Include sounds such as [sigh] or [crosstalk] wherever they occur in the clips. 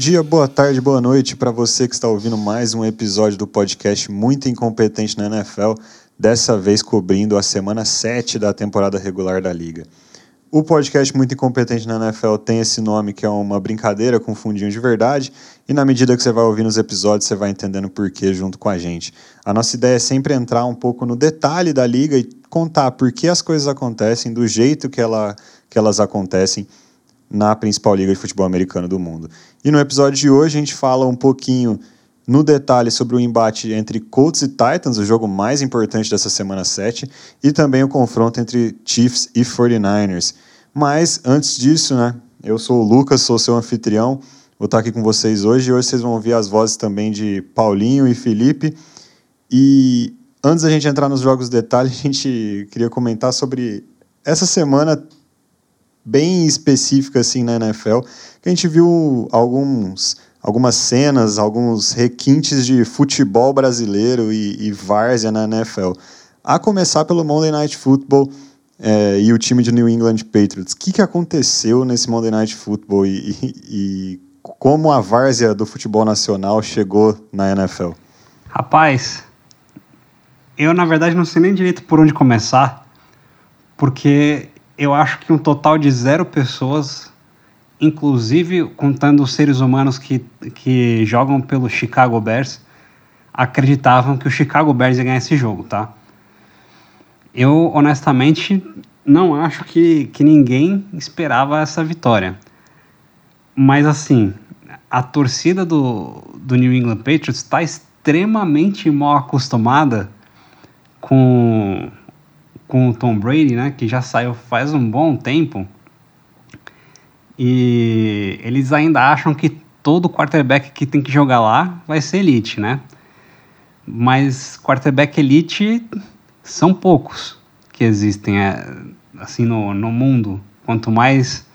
Dia, boa tarde, boa noite para você que está ouvindo mais um episódio do podcast Muito Incompetente na NFL, dessa vez cobrindo a semana 7 da temporada regular da liga. O podcast Muito Incompetente na NFL tem esse nome que é uma brincadeira com fundinho de verdade, e na medida que você vai ouvindo os episódios, você vai entendendo por quê junto com a gente. A nossa ideia é sempre entrar um pouco no detalhe da liga e contar por que as coisas acontecem, do jeito que, ela, que elas acontecem na principal liga de futebol americano do mundo. E no episódio de hoje a gente fala um pouquinho no detalhe sobre o embate entre Colts e Titans, o jogo mais importante dessa semana 7, e também o confronto entre Chiefs e 49ers. Mas antes disso, né, eu sou o Lucas, sou seu anfitrião, vou estar aqui com vocês hoje e hoje vocês vão ouvir as vozes também de Paulinho e Felipe. E antes da gente entrar nos jogos de detalhe, [laughs] a gente queria comentar sobre essa semana bem específica assim na NFL, que a gente viu alguns algumas cenas, alguns requintes de futebol brasileiro e, e várzea na NFL. A começar pelo Monday Night Football é, e o time de New England Patriots. O que, que aconteceu nesse Monday Night Football e, e, e como a várzea do futebol nacional chegou na NFL? Rapaz, eu na verdade não sei nem direito por onde começar, porque eu acho que um total de zero pessoas inclusive contando os seres humanos que, que jogam pelo Chicago Bears, acreditavam que o Chicago Bears ia ganhar esse jogo, tá? Eu, honestamente, não acho que, que ninguém esperava essa vitória. Mas, assim, a torcida do, do New England Patriots está extremamente mal acostumada com, com o Tom Brady, né? Que já saiu faz um bom tempo e eles ainda acham que todo quarterback que tem que jogar lá vai ser elite, né? Mas quarterback elite são poucos que existem é, assim no, no mundo, quanto mais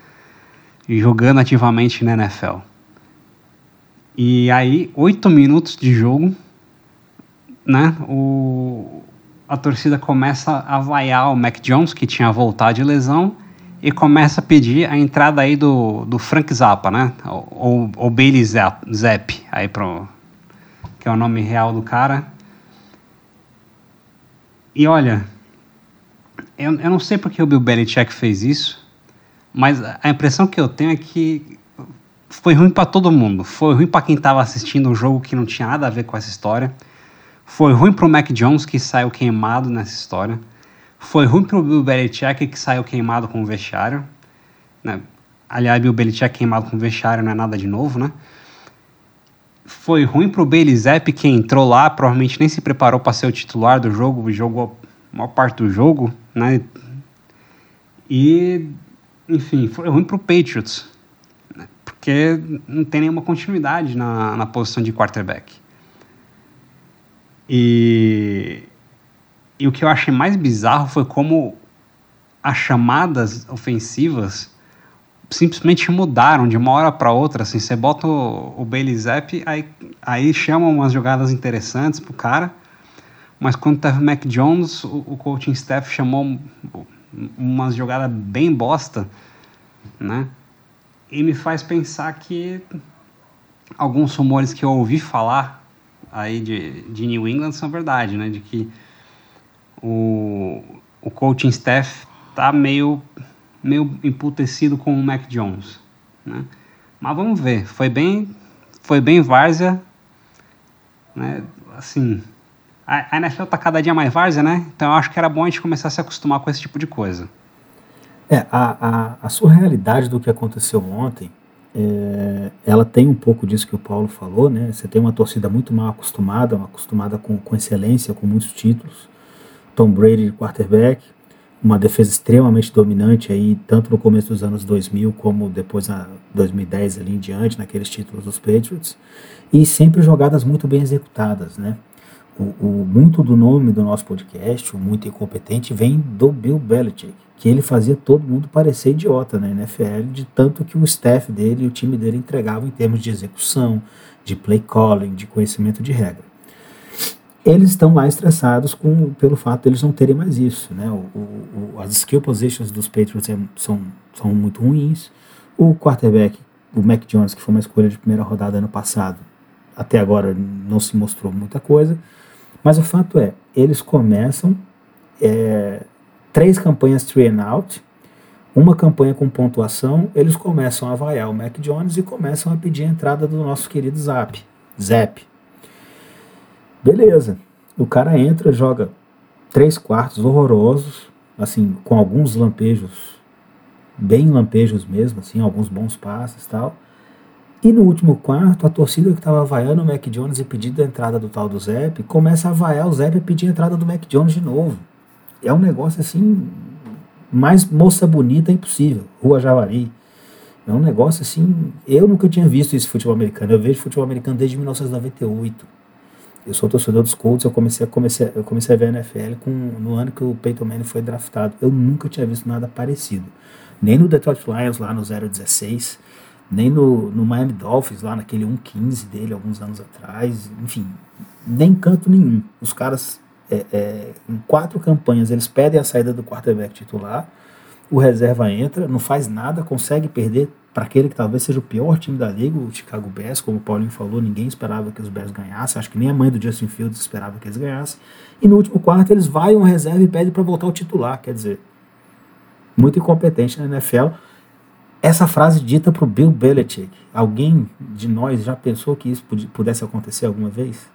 jogando ativamente na NFL. E aí, oito minutos de jogo, né? O, a torcida começa a vaiar o Mac Jones, que tinha voltado de lesão, e começa a pedir a entrada aí do, do Frank Zappa, né? Ou, ou Bailey Zapp, aí pro, que é o nome real do cara. E olha, eu, eu não sei porque o Bill Belichick fez isso, mas a impressão que eu tenho é que foi ruim para todo mundo. Foi ruim para quem estava assistindo um jogo que não tinha nada a ver com essa história. Foi ruim para o Mac Jones, que saiu queimado nessa história. Foi ruim para o Bill Belichick, que saiu queimado com o vestiário. Né? Aliás, Bill Belichick queimado com o vestiário não é nada de novo, né? Foi ruim para o Bailey Zapp, que entrou lá, provavelmente nem se preparou para ser o titular do jogo, jogou a maior parte do jogo, né? E, enfim, foi ruim para o Patriots, né? porque não tem nenhuma continuidade na, na posição de quarterback. E e o que eu achei mais bizarro foi como as chamadas ofensivas simplesmente mudaram de uma hora para outra. Assim, você bota o, o Bailey Zapp, aí, aí chama umas jogadas interessantes pro cara, mas quando teve o Mac Jones, o, o coaching staff chamou umas jogadas bem bosta, né? E me faz pensar que alguns rumores que eu ouvi falar aí de, de New England são verdade, né? De que o, o coaching staff tá meio, meio emputecido com o Mac Jones, né? Mas vamos ver, foi bem, foi bem várzea, né? Assim, a, a NFL tá cada dia mais várzea, né? Então eu acho que era bom a gente começar a se acostumar com esse tipo de coisa. É, a, a, a surrealidade do que aconteceu ontem, é, ela tem um pouco disso que o Paulo falou, né? Você tem uma torcida muito mal acostumada, uma acostumada com, com excelência, com muitos títulos, Tom Brady de quarterback, uma defesa extremamente dominante aí, tanto no começo dos anos 2000 como depois na 2010 ali em diante, naqueles títulos dos Patriots, e sempre jogadas muito bem executadas, né? O, o, muito do nome do nosso podcast, o Muito Incompetente, vem do Bill Belichick, que ele fazia todo mundo parecer idiota na NFL, de tanto que o staff dele e o time dele entregavam em termos de execução, de play calling, de conhecimento de regra eles estão lá estressados com, pelo fato de eles não terem mais isso. Né? O, o, as skill positions dos Patriots é, são, são muito ruins. O quarterback o Mac Jones, que foi uma escolha de primeira rodada ano passado, até agora não se mostrou muita coisa. Mas o fato é, eles começam é, três campanhas three and out, uma campanha com pontuação, eles começam a vaiar o Mac Jones e começam a pedir a entrada do nosso querido Zap. Zap. Beleza. O cara entra, joga três quartos horrorosos, assim, com alguns lampejos, bem lampejos mesmo, assim, alguns bons passes e tal. E no último quarto, a torcida que estava vaiando o Mac Jones e pedindo a entrada do tal do Zep, começa a vaiar o Zep e pedir a entrada do Mac Jones de novo. É um negócio assim, mais moça bonita impossível. Rua Javari. É um negócio assim. Eu nunca tinha visto esse futebol americano. Eu vejo futebol americano desde 1998. Eu sou torcedor dos Colts, eu comecei a, comecei, eu comecei a ver a NFL com, no ano que o Peyton Manning foi draftado. Eu nunca tinha visto nada parecido. Nem no Detroit Lions, lá no 016, nem no, no Miami Dolphins, lá naquele 1-15 dele, alguns anos atrás. Enfim, nem canto nenhum. Os caras, é, é, em quatro campanhas, eles pedem a saída do quarterback titular, o reserva entra, não faz nada, consegue perder para aquele que talvez seja o pior time da liga, o Chicago Bears, como o Paulinho falou, ninguém esperava que os Bears ganhassem, acho que nem a mãe do Justin Fields esperava que eles ganhassem. E no último quarto eles vão a reserva e pedem para voltar o titular, quer dizer, muito incompetente na NFL. Essa frase dita para o Bill Belichick, alguém de nós já pensou que isso pudesse acontecer alguma vez?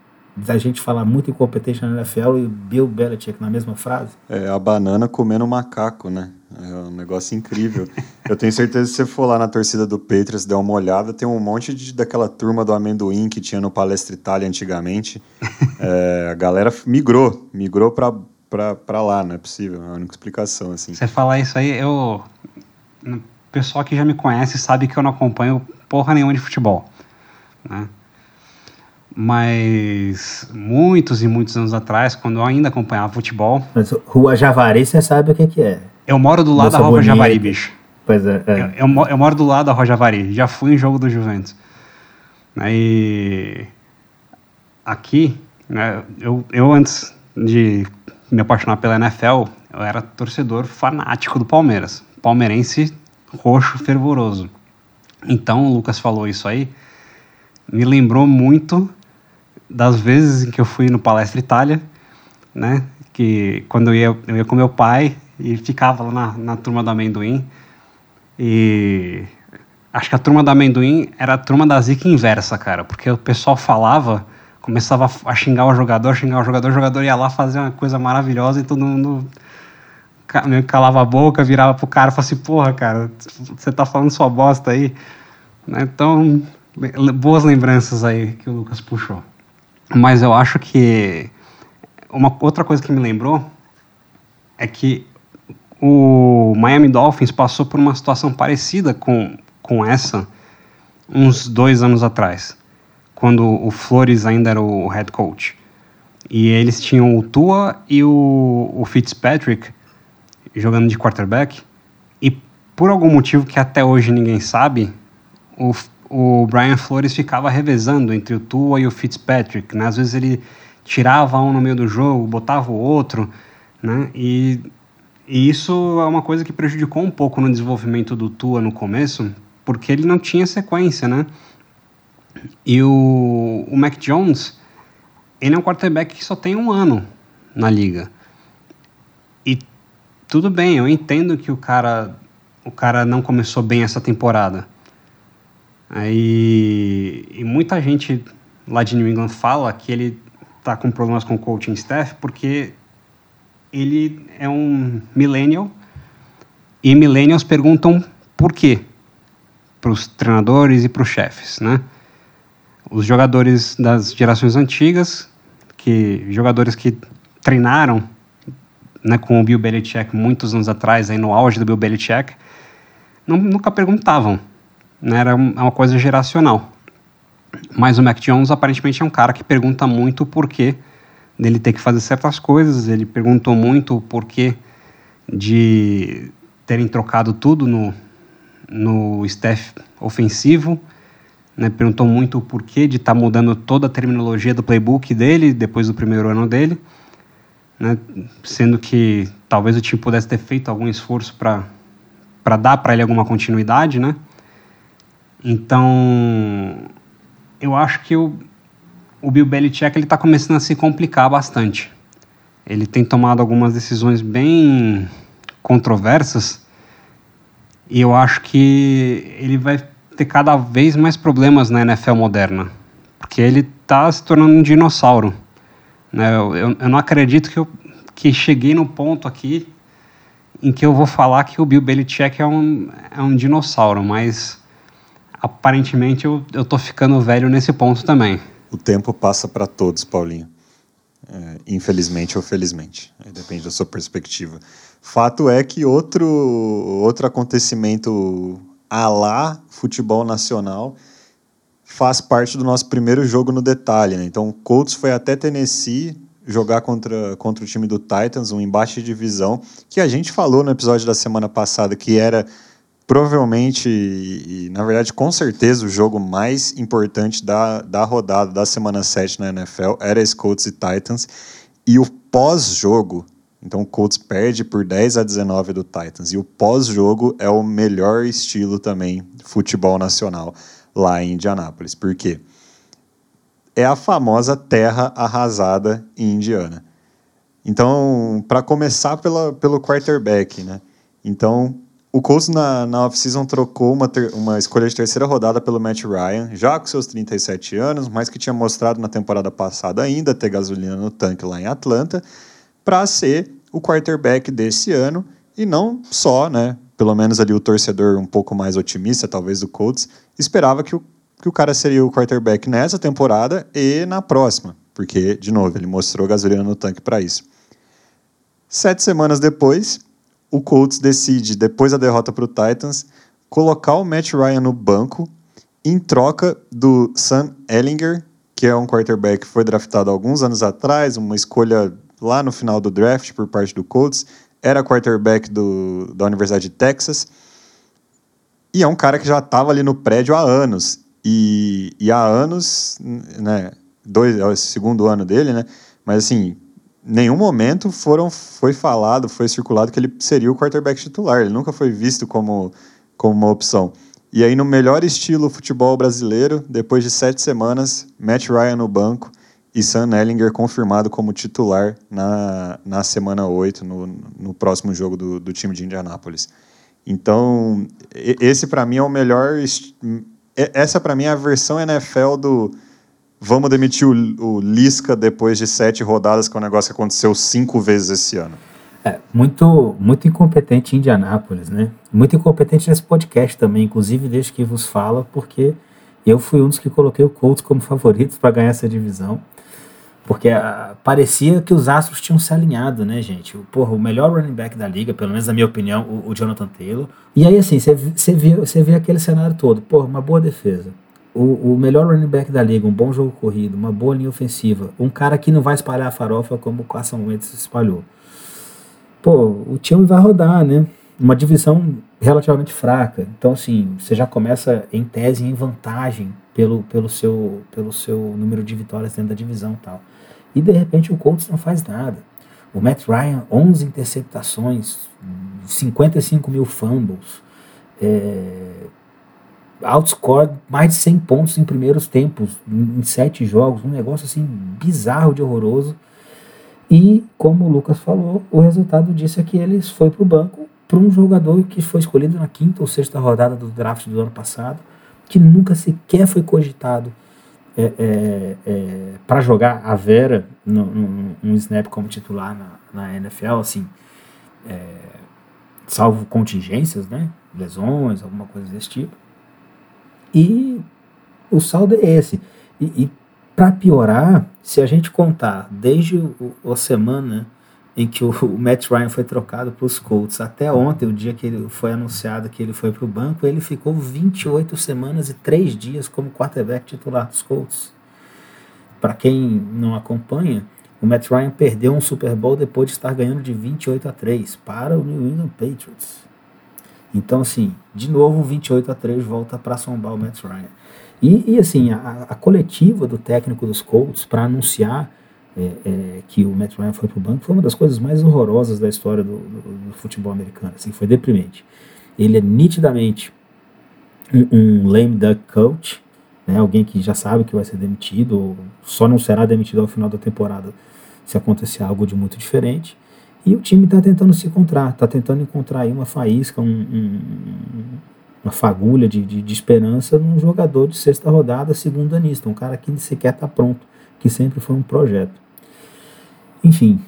Da gente falar muito incompetente na NFL e Bill Belichick na mesma frase? É a banana comendo macaco, né? É um negócio incrível. [laughs] Eu tenho certeza que se você for lá na torcida do Patriots, der uma olhada, tem um monte de, daquela turma do amendoim que tinha no Palestra Itália antigamente. [laughs] É, a galera migrou, migrou pra, pra, pra lá, não é possível, é a única explicação, assim. Você falar isso aí, eu... O pessoal que já me conhece sabe que eu não acompanho porra nenhuma de futebol, né? Mas muitos e muitos anos atrás, quando eu ainda acompanhava futebol... Mas Rua Javari, você sabe o que, que é. Eu moro do lado Moça da Rua Javari, bicho. Pois é. é. Eu, eu, eu, moro do lado da Rua Javari. Já fui em jogo do Juventus. Aí. Aqui, né, eu, eu antes de me apaixonar pela NFL, eu era torcedor fanático do Palmeiras. Palmeirense roxo fervoroso. Então, o Lucas falou isso aí. Me lembrou muito das vezes em que eu fui no Palestra Itália, né? Que quando eu ia, eu ia com meu pai, e ficava lá na, na turma do amendoim. E acho que a turma do amendoim era a turma da zica inversa, cara, porque o pessoal falava, começava a xingar o jogador, xingar o jogador, o jogador ia lá fazer uma coisa maravilhosa e todo mundo meio calava a boca, virava pro cara e falava assim, porra, cara, você tá falando sua bosta aí. Né, então, boas lembranças aí que o Lucas puxou. Mas eu acho que uma outra coisa que me lembrou é que o Miami Dolphins passou por uma situação parecida com, com essa uns dois anos atrás, quando o Flores ainda era o head coach. E eles tinham o Tua e o, o Fitzpatrick jogando de quarterback. E por algum motivo que até hoje ninguém sabe, o, o Brian Flores ficava revezando entre o Tua e o Fitzpatrick. Né? Às vezes ele tirava um no meio do jogo, botava o outro. Né? E e isso é uma coisa que prejudicou um pouco no desenvolvimento do Tua no começo, porque ele não tinha sequência, né? E o, o Mac Jones, ele é um quarterback que só tem um ano na liga. E tudo bem, eu entendo que o cara, o cara não começou bem essa temporada. Aí, e muita gente lá de New England fala que ele tá com problemas com o coaching staff porque ele é um millennial e millennials perguntam por quê para os treinadores e para os chefes, né? Os jogadores das gerações antigas, que jogadores que treinaram né, com o Bill Belichick muitos anos atrás, aí no auge do Bill Belichick, não, nunca perguntavam, né? Era uma é coisa geracional. Mas o Mac Jones aparentemente é um cara que pergunta muito o porquê dele ter que fazer certas coisas. Ele perguntou muito o porquê de terem trocado tudo no, no staff ofensivo. Né? Perguntou muito o porquê de estar tá mudando toda a terminologia do playbook dele depois do primeiro ano dele. Né? Sendo que talvez o time pudesse ter feito algum esforço para dar para ele alguma continuidade, né? Então, eu acho que o, o Bill Belichick ele está começando a se complicar bastante. Ele tem tomado algumas decisões bem controversas e eu acho que ele vai ter cada vez mais problemas na NFL moderna, porque ele está se tornando um dinossauro. Né? Eu, eu, eu, não acredito que eu que cheguei no ponto aqui em que eu vou falar que o Bill Belichick é um, é um dinossauro, mas aparentemente eu, eu tô ficando velho nesse ponto também. O tempo passa para todos, Paulinho. É, infelizmente ou felizmente, depende da sua perspectiva. Fato é que outro, outro acontecimento a lá futebol nacional faz parte do nosso primeiro jogo no detalhe. Né? Então, o Colts foi até Tennessee jogar contra, contra o time do Titans, um embate de divisão, que a gente falou no episódio da semana passada que era provavelmente, e, na verdade com certeza, o jogo mais importante da, da rodada da semana 7 na NFL era esse Colts e Titans. E o pós-jogo, então o Colts perde por 10 a 19 do Titans. E o pós-jogo é o melhor estilo também futebol nacional lá em Indianápolis. Por quê? É a famosa terra arrasada em Indiana. Então, para começar pela, pelo quarterback, né? Então, o Colts na, na off-season trocou uma, ter, uma escolha de terceira rodada pelo Matt Ryan, já com seus 37 anos, mas que tinha mostrado na temporada passada ainda ter gasolina no tanque lá em Atlanta, para ser o quarterback desse ano e não só, né? Pelo menos ali o torcedor um pouco mais otimista, talvez do Colts, esperava que o, que o cara seria o quarterback nessa temporada e na próxima, porque, de novo, ele mostrou gasolina no tanque para isso. Sete semanas depois, o Colts decide, depois da derrota para o Titans, colocar o Matt Ryan no banco em troca do Sam Ellinger, que é um quarterback que foi draftado alguns anos atrás, uma escolha lá no final do draft por parte do Colts, era quarterback do, da Universidade de Texas, e é um cara que já estava ali no prédio há anos, e, e há anos, né, dois, é o segundo ano dele, né, mas assim, nenhum momento foram, foi falado, foi circulado que ele seria o quarterback titular. Ele nunca foi visto como, como uma opção. E aí, no melhor estilo futebol brasileiro, depois de sete semanas, Matt Ryan no banco e Sam Ellinger confirmado como titular na, na semana 8, no, no próximo jogo do, do time de Indianápolis. Então, esse para mim é o melhor. Essa para mim é a versão NFL do vamos demitir o, o, Lisca depois de sete rodadas, que é um negócio que aconteceu cinco vezes esse ano. É, muito, muito incompetente em Indianápolis, né? Muito incompetente nesse podcast também, inclusive desde que vos fala, porque eu fui um dos que coloquei o Colts como favoritos para ganhar essa divisão. Porque ah, parecia que os astros tinham se alinhado, né, gente? O, porra, o melhor running back da liga, pelo menos na minha opinião, o, o Jonathan Taylor. E aí, assim, você vê, vê aquele cenário todo. Porra, uma boa defesa o, o, melhor running back da liga, um bom jogo corrido, uma boa linha ofensiva, um cara que não vai espalhar a farofa como o Carson Wentz espalhou. Pô, o time vai rodar, né? Uma divisão relativamente fraca. Então, assim, você já começa em tese em vantagem pelo, pelo, seu, pelo seu número de vitórias dentro da divisão tal. E de repente o Colts não faz nada. O Matt Ryan, 11 interceptações, 55 mil fumbles. É, outscore mais de 100 pontos em primeiros tempos, em, sete jogos, um negócio assim bizarro de horroroso. E, como o Lucas falou, o resultado disso é que eles foi para o banco para um jogador que foi escolhido na quinta ou sexta rodada do draft do ano passado, que nunca sequer foi cogitado é, é, é, para jogar a Vera um snap como titular na, na NFL, assim, é, salvo contingências, né, lesões, alguma coisa desse tipo. E o saldo é esse. E, e para piorar, se a gente contar desde o, a semana em que o, [laughs] o Matt Ryan foi trocado para os Colts até ontem, o dia que ele foi anunciado que ele foi para o banco, ele ficou 28 semanas e 3 dias como quarterback titular dos Colts. Para quem não acompanha, o Matt Ryan perdeu um Super Bowl depois de estar ganhando de 28 a 3 para o New England Patriots. Então, assim, de novo, 28 a 3 volta para assombar o Matt Ryan. E, e assim, a, a, coletiva do técnico dos Colts para anunciar é, é, que o Matt Ryan foi para o banco foi uma das coisas mais horrorosas da história do, do, do, futebol americano. Assim, foi deprimente. Ele é nitidamente um, um lame duck coach, né, alguém que já sabe que vai ser demitido, ou só não será demitido ao final da temporada se acontecer algo de muito diferente. E o time está tentando se encontrar, está tentando encontrar aí uma faísca, um, um, uma fagulha de, de, de, esperança num jogador de sexta rodada, segundo anista, um cara que sequer está pronto, que sempre foi um projeto. Enfim,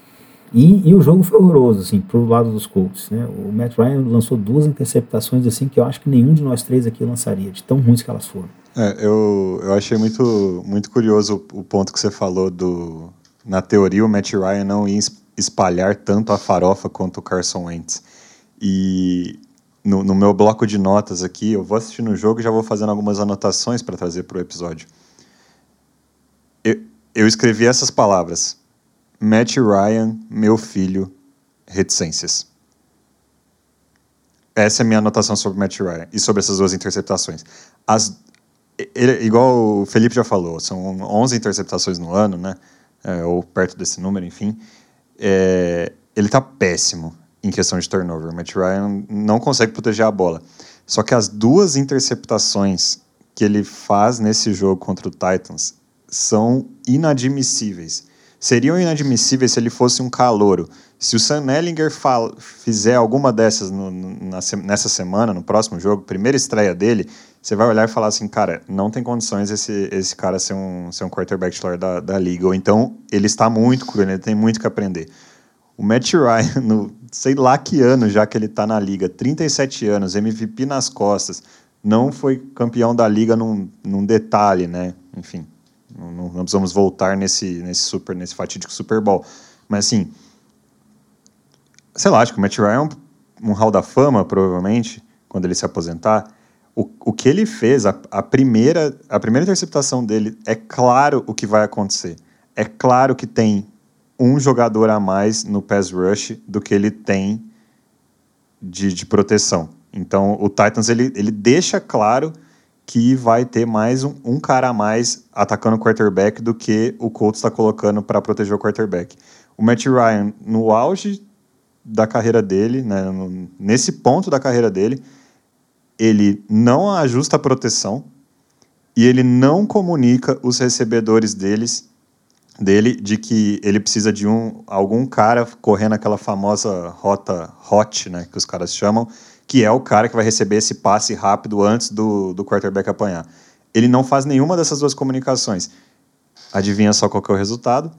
e, e, o jogo foi horroroso, assim, pro lado dos Colts, né? O Matt Ryan lançou duas interceptações, assim, que eu acho que nenhum de nós três aqui lançaria, de tão ruins que elas foram. É, eu, eu achei muito, muito curioso o, o ponto que você falou do... Na teoria, o Matt Ryan não ia espalhar tanto a farofa quanto o Carson Wentz. E no, no meu bloco de notas aqui, eu vou assistindo o jogo e já vou fazendo algumas anotações para trazer para o episódio. Eu, eu escrevi essas palavras Matt Ryan, meu filho, reticências. Essa é a minha anotação sobre Matt Ryan e sobre essas duas interceptações. As, ele, igual o Felipe já falou, são 11 interceptações no ano, né? É, ou perto desse número, enfim. É, ele está péssimo em questão de turnover. Matt Ryan não consegue proteger a bola. Só que as duas interceptações que ele faz nesse jogo contra o Titans são inadmissíveis seriam inadmissíveis se ele fosse um calouro. Se o Sam Ellinger fizer alguma dessas no, na, nessa semana, no próximo jogo, primeira estreia dele, você vai olhar e falar assim, cara, não tem condições esse, esse cara ser um, ser um quarterback titular da, da liga. Ou então, ele está muito cru, ele tem muito que aprender. O Matt Ryan, [laughs] no sei lá que ano já que ele está na liga, 37 anos, MVP nas costas, não foi campeão da liga num, num detalhe, né? Enfim, não, não, precisamos voltar nesse, nesse super, nesse fatídico Super Bowl. Mas assim, sei lá, acho que o Matt Ryan é um, um hall da fama, provavelmente, quando ele se aposentar. O, o que ele fez, a, a, primeira, a primeira interceptação dele, é claro o que vai acontecer. É claro que tem um jogador a mais no pass rush do que ele tem de, de proteção. Então, o Titans ele, ele deixa claro que vai ter mais um, um cara a mais atacando o quarterback do que o Colts está colocando para proteger o quarterback. O Matt Ryan, no auge da carreira dele, né, no, nesse ponto da carreira dele, ele não ajusta a proteção e ele não comunica os recebedores deles dele de que ele precisa de um algum cara correndo aquela famosa rota hot, né, que os caras chamam, que é o cara que vai receber esse passe rápido antes do, do quarterback apanhar. Ele não faz nenhuma dessas duas comunicações. Adivinha só qual é o resultado?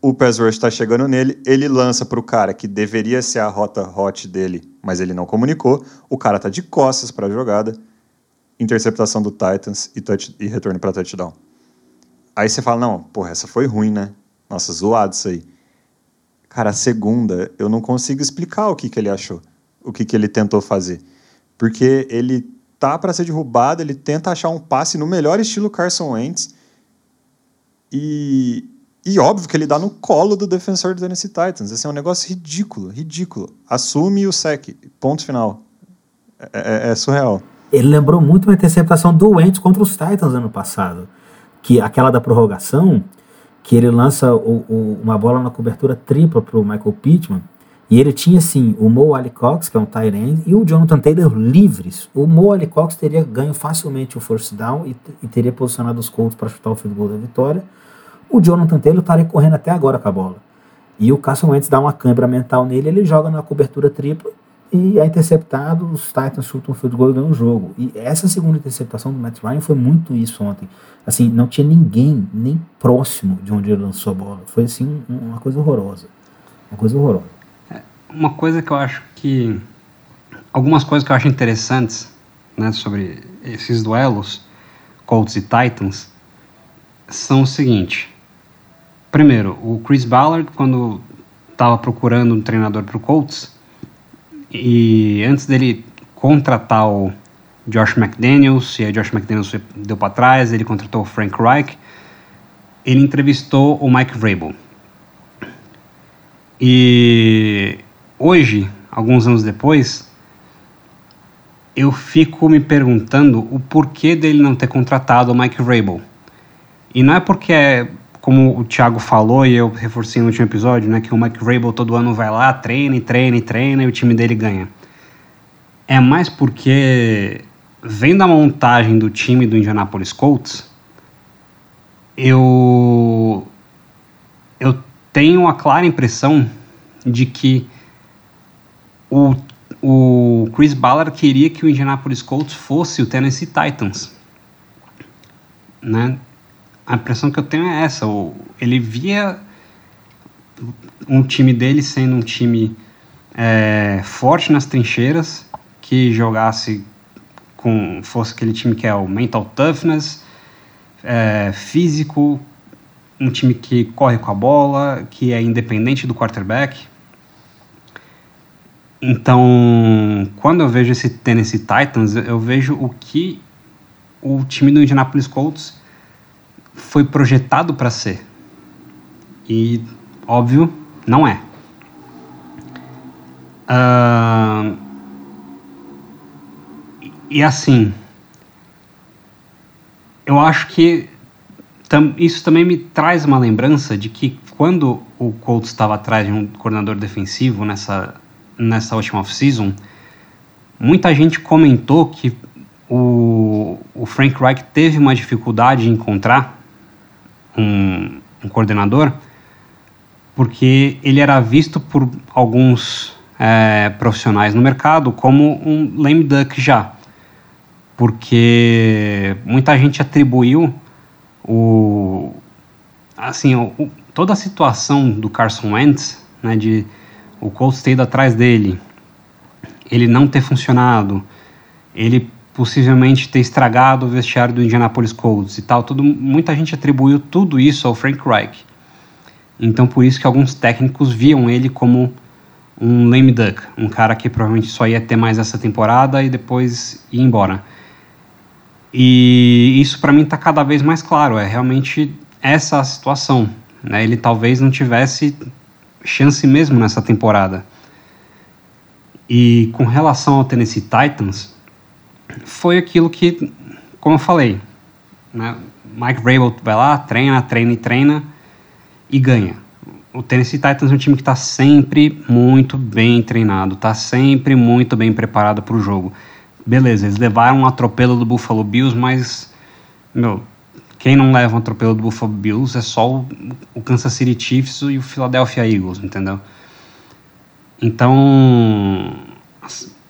O pass rush está chegando nele, ele lança para o cara que deveria ser a rota hot dele, mas ele não comunicou. O cara tá de costas para a jogada, interceptação do Titans e, touch, e retorno para touchdown. Aí você fala, não, porra, essa foi ruim, né? Nossa, zoado isso aí. Cara, a segunda, eu não consigo explicar o que, que ele achou o que, que ele tentou fazer. Porque ele tá para ser derrubado, ele tenta achar um passe no melhor estilo Carson Wentz. E, e óbvio que ele dá no colo do defensor do Tennessee Titans. Esse é um negócio ridículo, ridículo. Assume o sec, ponto final. É, é, é surreal. Ele lembrou muito uma interceptação do contra os Titans ano passado. Que aquela da prorrogação, que ele lança o, o, uma bola na cobertura tripla para o Michael Pittman e ele tinha, assim, o Mo Cox, que é um tight end, e o Jonathan Taylor livres. O Mo Cox teria ganho facilmente o first down e, e teria posicionado os Colts para chutar o field goal da vitória. O Jonathan Taylor estaria correndo até agora com a bola. E o Carson Wentz dá uma câimbra mental nele, ele joga na cobertura tripla e é interceptado, os Titans chutam o field goal e ganham o jogo. E essa segunda interceptação do Matt Ryan foi muito isso ontem. Assim, não tinha ninguém nem próximo de onde ele lançou a bola. Foi assim uma coisa horrorosa. Uma coisa horrorosa uma coisa que eu acho que. Algumas coisas que eu acho interessantes né, sobre esses duelos, Colts e Titans, são o seguinte. Primeiro, o Chris Ballard, quando estava procurando um treinador para o Colts, e antes dele contratar o Josh McDaniels, e aí Josh McDaniels deu para trás, ele contratou o Frank Reich, ele entrevistou o Mike Vrabel. E hoje, alguns anos depois, eu fico me perguntando o porquê dele não ter contratado o Mike Vrabel. E não é porque é, como o Thiago falou e eu reforcei no último episódio, né, que o Mike Vrabel todo ano vai lá, treina, treina, treina e o time dele ganha. É mais porque vendo a montagem do time do Indianapolis Colts, eu, eu tenho a clara impressão de que o, o Chris Ballard queria que o Indianapolis Colts fosse o Tennessee Titans. Né? A impressão que eu tenho é essa. O, ele via um time dele sendo um time é, forte nas trincheiras, que jogasse com fosse aquele time que é o mental toughness, é, físico, um time que corre com a bola, que é independente do quarterback. Então, quando eu vejo esse Tennessee Titans, eu vejo o que o time do Indianapolis Colts foi projetado para ser. E, óbvio, não é. Uh, e assim, eu acho que tam, isso também me traz uma lembrança de que quando o Colts estava atrás de um coordenador defensivo nessa, nessa última off-season, muita gente comentou que o, o Frank Reich teve uma dificuldade em encontrar um, um coordenador porque ele era visto por alguns é, profissionais no mercado como um lame duck já porque muita gente atribuiu o assim o, toda a situação do Carson Wentz, né, de o Colts ter ido atrás dele, ele não ter funcionado, ele possivelmente ter estragado o vestiário do Indianapolis Colts e tal, tudo, muita gente atribuiu tudo isso ao Frank Reich. Então por isso que alguns técnicos viam ele como um lame duck, um cara que provavelmente só ia ter mais essa temporada e depois ir embora. E isso para mim está cada vez mais claro, é realmente essa a situação. Né? Ele talvez não tivesse chance mesmo nessa temporada. E com relação ao Tennessee Titans, foi aquilo que, como eu falei, né? Mike Vrabel vai lá, treina, treina e treina e ganha. O Tennessee Titans é um time que está sempre muito bem treinado, está sempre muito bem preparado para o jogo beleza, eles levaram um atropelo do Buffalo Bills, mas, meu, quem não leva um atropelo do Buffalo Bills é só o, o Kansas City Chiefs e o Philadelphia Eagles, entendeu? Então,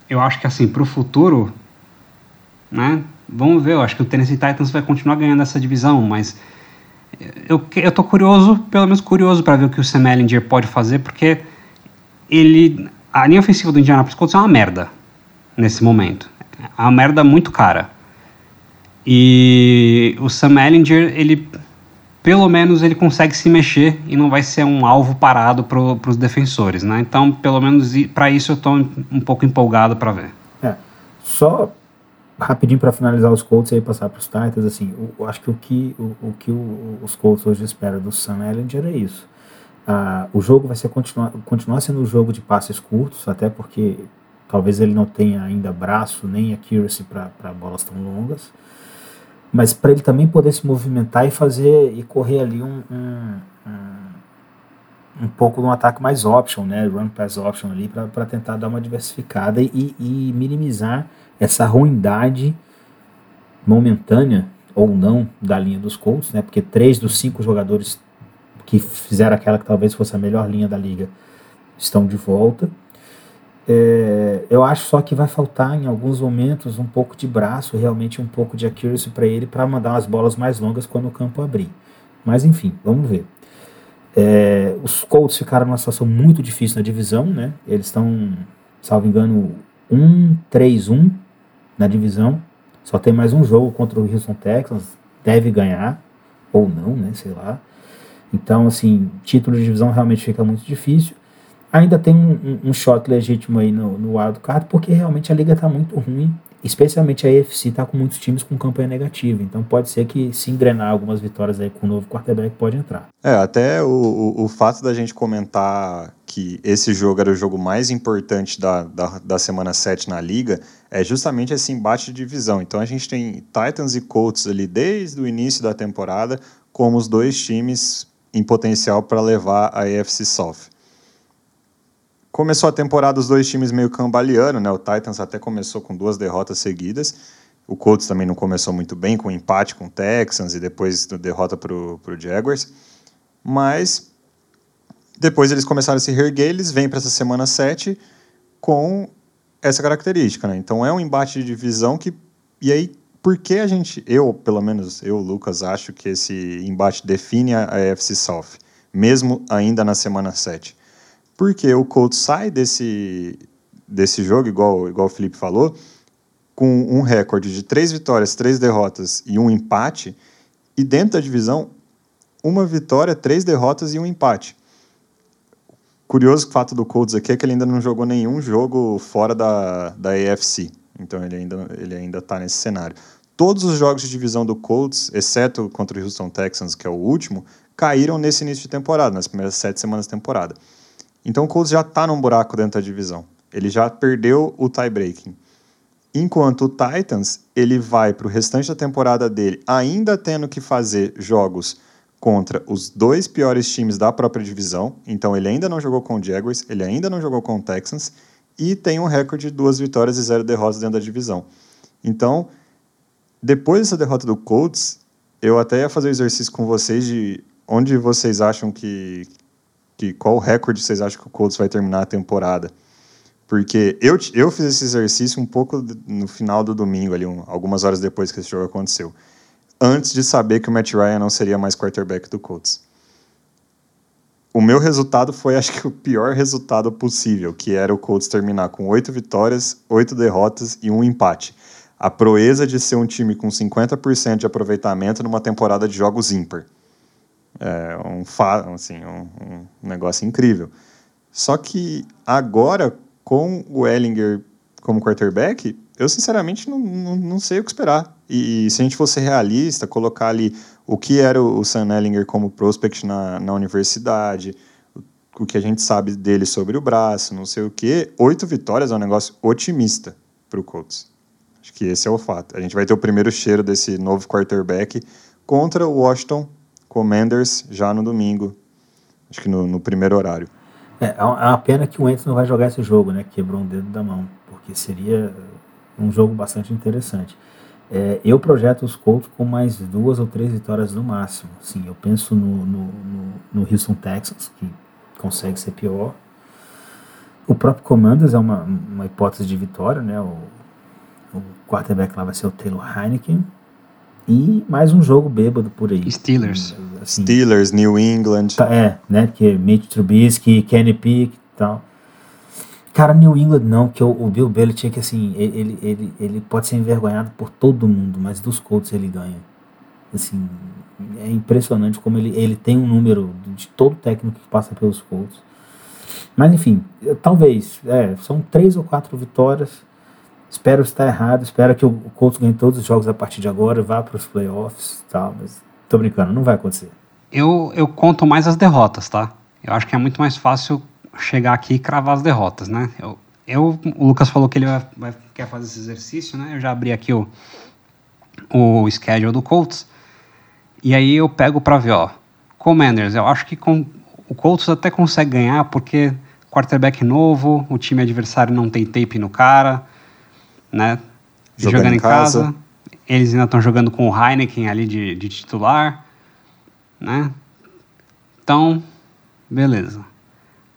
eu acho que assim, pro futuro, né, vamos ver, eu acho que o Tennessee Titans vai continuar ganhando essa divisão, mas eu, eu tô curioso, pelo menos curioso para ver o que o Sam Ellinger pode fazer, porque ele, a linha ofensiva do Indianapolis Colts é uma merda nesse momento. É uma merda muito cara. E o Sam Ellinger, ele pelo menos ele consegue se mexer e não vai ser um alvo parado para os defensores, né? Então, pelo menos para isso eu estou um pouco empolgado para ver. É, só rapidinho para finalizar os Colts e aí passar para os Titans, assim, eu, acho que o que, o, o que o, os Colts hoje esperam do Sam Ellinger é isso. Ah, o jogo vai ser continuar, continuar sendo um jogo de passes curtos, até porque Talvez ele não tenha ainda braço nem accuracy para bolas tão longas. Mas para ele também poder se movimentar e fazer e correr ali um, um, um, um pouco de um ataque mais option, né? Run pass option ali para tentar dar uma diversificada e, e minimizar essa ruindade momentânea ou não da linha dos Colts, né? Porque três dos cinco jogadores que fizeram aquela que talvez fosse a melhor linha da liga estão de volta. É, eu acho só que vai faltar em alguns momentos um pouco de braço, realmente um pouco de accuracy para ele para mandar as bolas mais longas quando o campo abrir. Mas enfim, vamos ver. É, os Colts ficaram numa situação muito difícil na divisão, né? Eles estão, salvo engano, 1-3-1 na divisão. Só tem mais um jogo contra o Houston Texans. Deve ganhar, ou não, né? Sei lá. Então, assim, título de divisão realmente fica muito difícil ainda tem um, um, shot legítimo aí no, no wildcard, porque realmente a liga está muito ruim, especialmente a AFC está com muitos times com campanha negativa, então pode ser que se engrenar algumas vitórias aí com o novo quarterback pode entrar. É, até o, o, o fato da gente comentar que esse jogo era o jogo mais importante da, da, da semana 7 na liga, é justamente esse embate de divisão. Então a gente tem Titans e Colts ali desde o início da temporada como os dois times em potencial para levar a AFC South. Começou a temporada os dois times meio cambaleando, né? O Titans até começou com duas derrotas seguidas. O Colts também não começou muito bem, com empate com o Texans e depois derrota para o Jaguars. Mas depois eles começaram a se reerguer, eles vêm para essa semana 7 com essa característica. Né? Então é um embate de divisão que. E aí, por que a gente, eu, pelo menos eu, Lucas, acho que esse embate define a, a AFC South, mesmo ainda na semana 7? Porque o Colts sai desse, desse jogo, igual, igual o Felipe falou, com um recorde de três vitórias, três derrotas e um empate, e dentro da divisão, uma vitória, três derrotas e um empate. Curioso fato do Colts aqui é que ele ainda não jogou nenhum jogo fora da, da AFC, então ele ainda ele ainda está nesse cenário. Todos os jogos de divisão do Colts, exceto contra o Houston Texans, que é o último, caíram nesse início de temporada, nas primeiras sete semanas de temporada. Então o Colts já está num buraco dentro da divisão. Ele já perdeu o tie-breaking. Enquanto o Titans, ele vai para o restante da temporada dele ainda tendo que fazer jogos contra os dois piores times da própria divisão. Então ele ainda não jogou com o Jaguars, ele ainda não jogou com o Texans e tem um recorde de duas vitórias e zero derrotas dentro da divisão. Então, depois dessa derrota do Colts, eu até ia fazer o exercício com vocês de onde vocês acham que, que qual recorde vocês acham que o Colts vai terminar a temporada. Porque eu, eu fiz esse exercício um pouco no final do domingo, ali, um, algumas horas depois que esse jogo aconteceu. Antes de saber que o Matt Ryan não seria mais quarterback do Colts. O meu resultado foi, [laughs] acho que, o pior resultado possível, que era o Colts terminar com oito vitórias, oito derrotas e um empate. A proeza de ser um time com 50% de aproveitamento numa temporada de jogos ímpar. É um, assim, um, um negócio incrível. Só que agora, com o Ellinger como quarterback, eu sinceramente não, não, não, sei o que esperar. E, se a gente fosse realista, colocar ali o que era o Sam Ellinger como prospect na, na universidade, o, o que a gente sabe dele sobre o braço, não sei o que, oito vitórias é um negócio otimista para o Colts. Acho que esse é o fato. A gente vai ter o primeiro cheiro desse novo quarterback contra o Washington Commanders já no domingo, acho que no, no primeiro horário. É, é, é uma pena que o Wentz não vai jogar esse jogo, né? Quebrou um dedo da mão, porque seria um jogo bastante interessante. É, eu projeto os Colts com mais duas ou três vitórias no máximo. Sim, eu penso no, no, no, no Houston Texans, que consegue ser pior. O próprio Commanders é uma, uma hipótese de vitória, né? O, o quarterback lá vai ser o Taylor Heineken. E mais um jogo bêbado por aí. Steelers. Assim, Steelers, New England. Tá, é, né? Que é Mitch Trubisky, Kenny Pick e tal. Cara, New England não, que o, o Bill Belichick, assim, ele, ele, ele pode ser envergonhado por todo mundo, mas dos Colts ele ganha. Assim, é impressionante como ele, ele tem um número de todo técnico que passa pelos Colts. Mas enfim, talvez, é, são três ou quatro vitórias Espero estar errado, espero que o Colts ganhe todos os jogos a partir de agora, vá para os playoffs tal, mas tô brincando, não vai acontecer. Eu, eu conto mais as derrotas, tá? Eu acho que é muito mais fácil chegar aqui e cravar as derrotas, né? Eu, eu o Lucas falou que ele vai, vai, quer fazer esse exercício, né? Eu já abri aqui o, o schedule do Colts, e aí eu pego para ver, ó, Commanders, eu acho que com, o Colts até consegue ganhar porque quarterback novo, o time adversário não tem tape no cara, né? Jogando, jogando em casa. casa. Eles ainda estão jogando com o Heineken ali de, de titular, né? Então, beleza.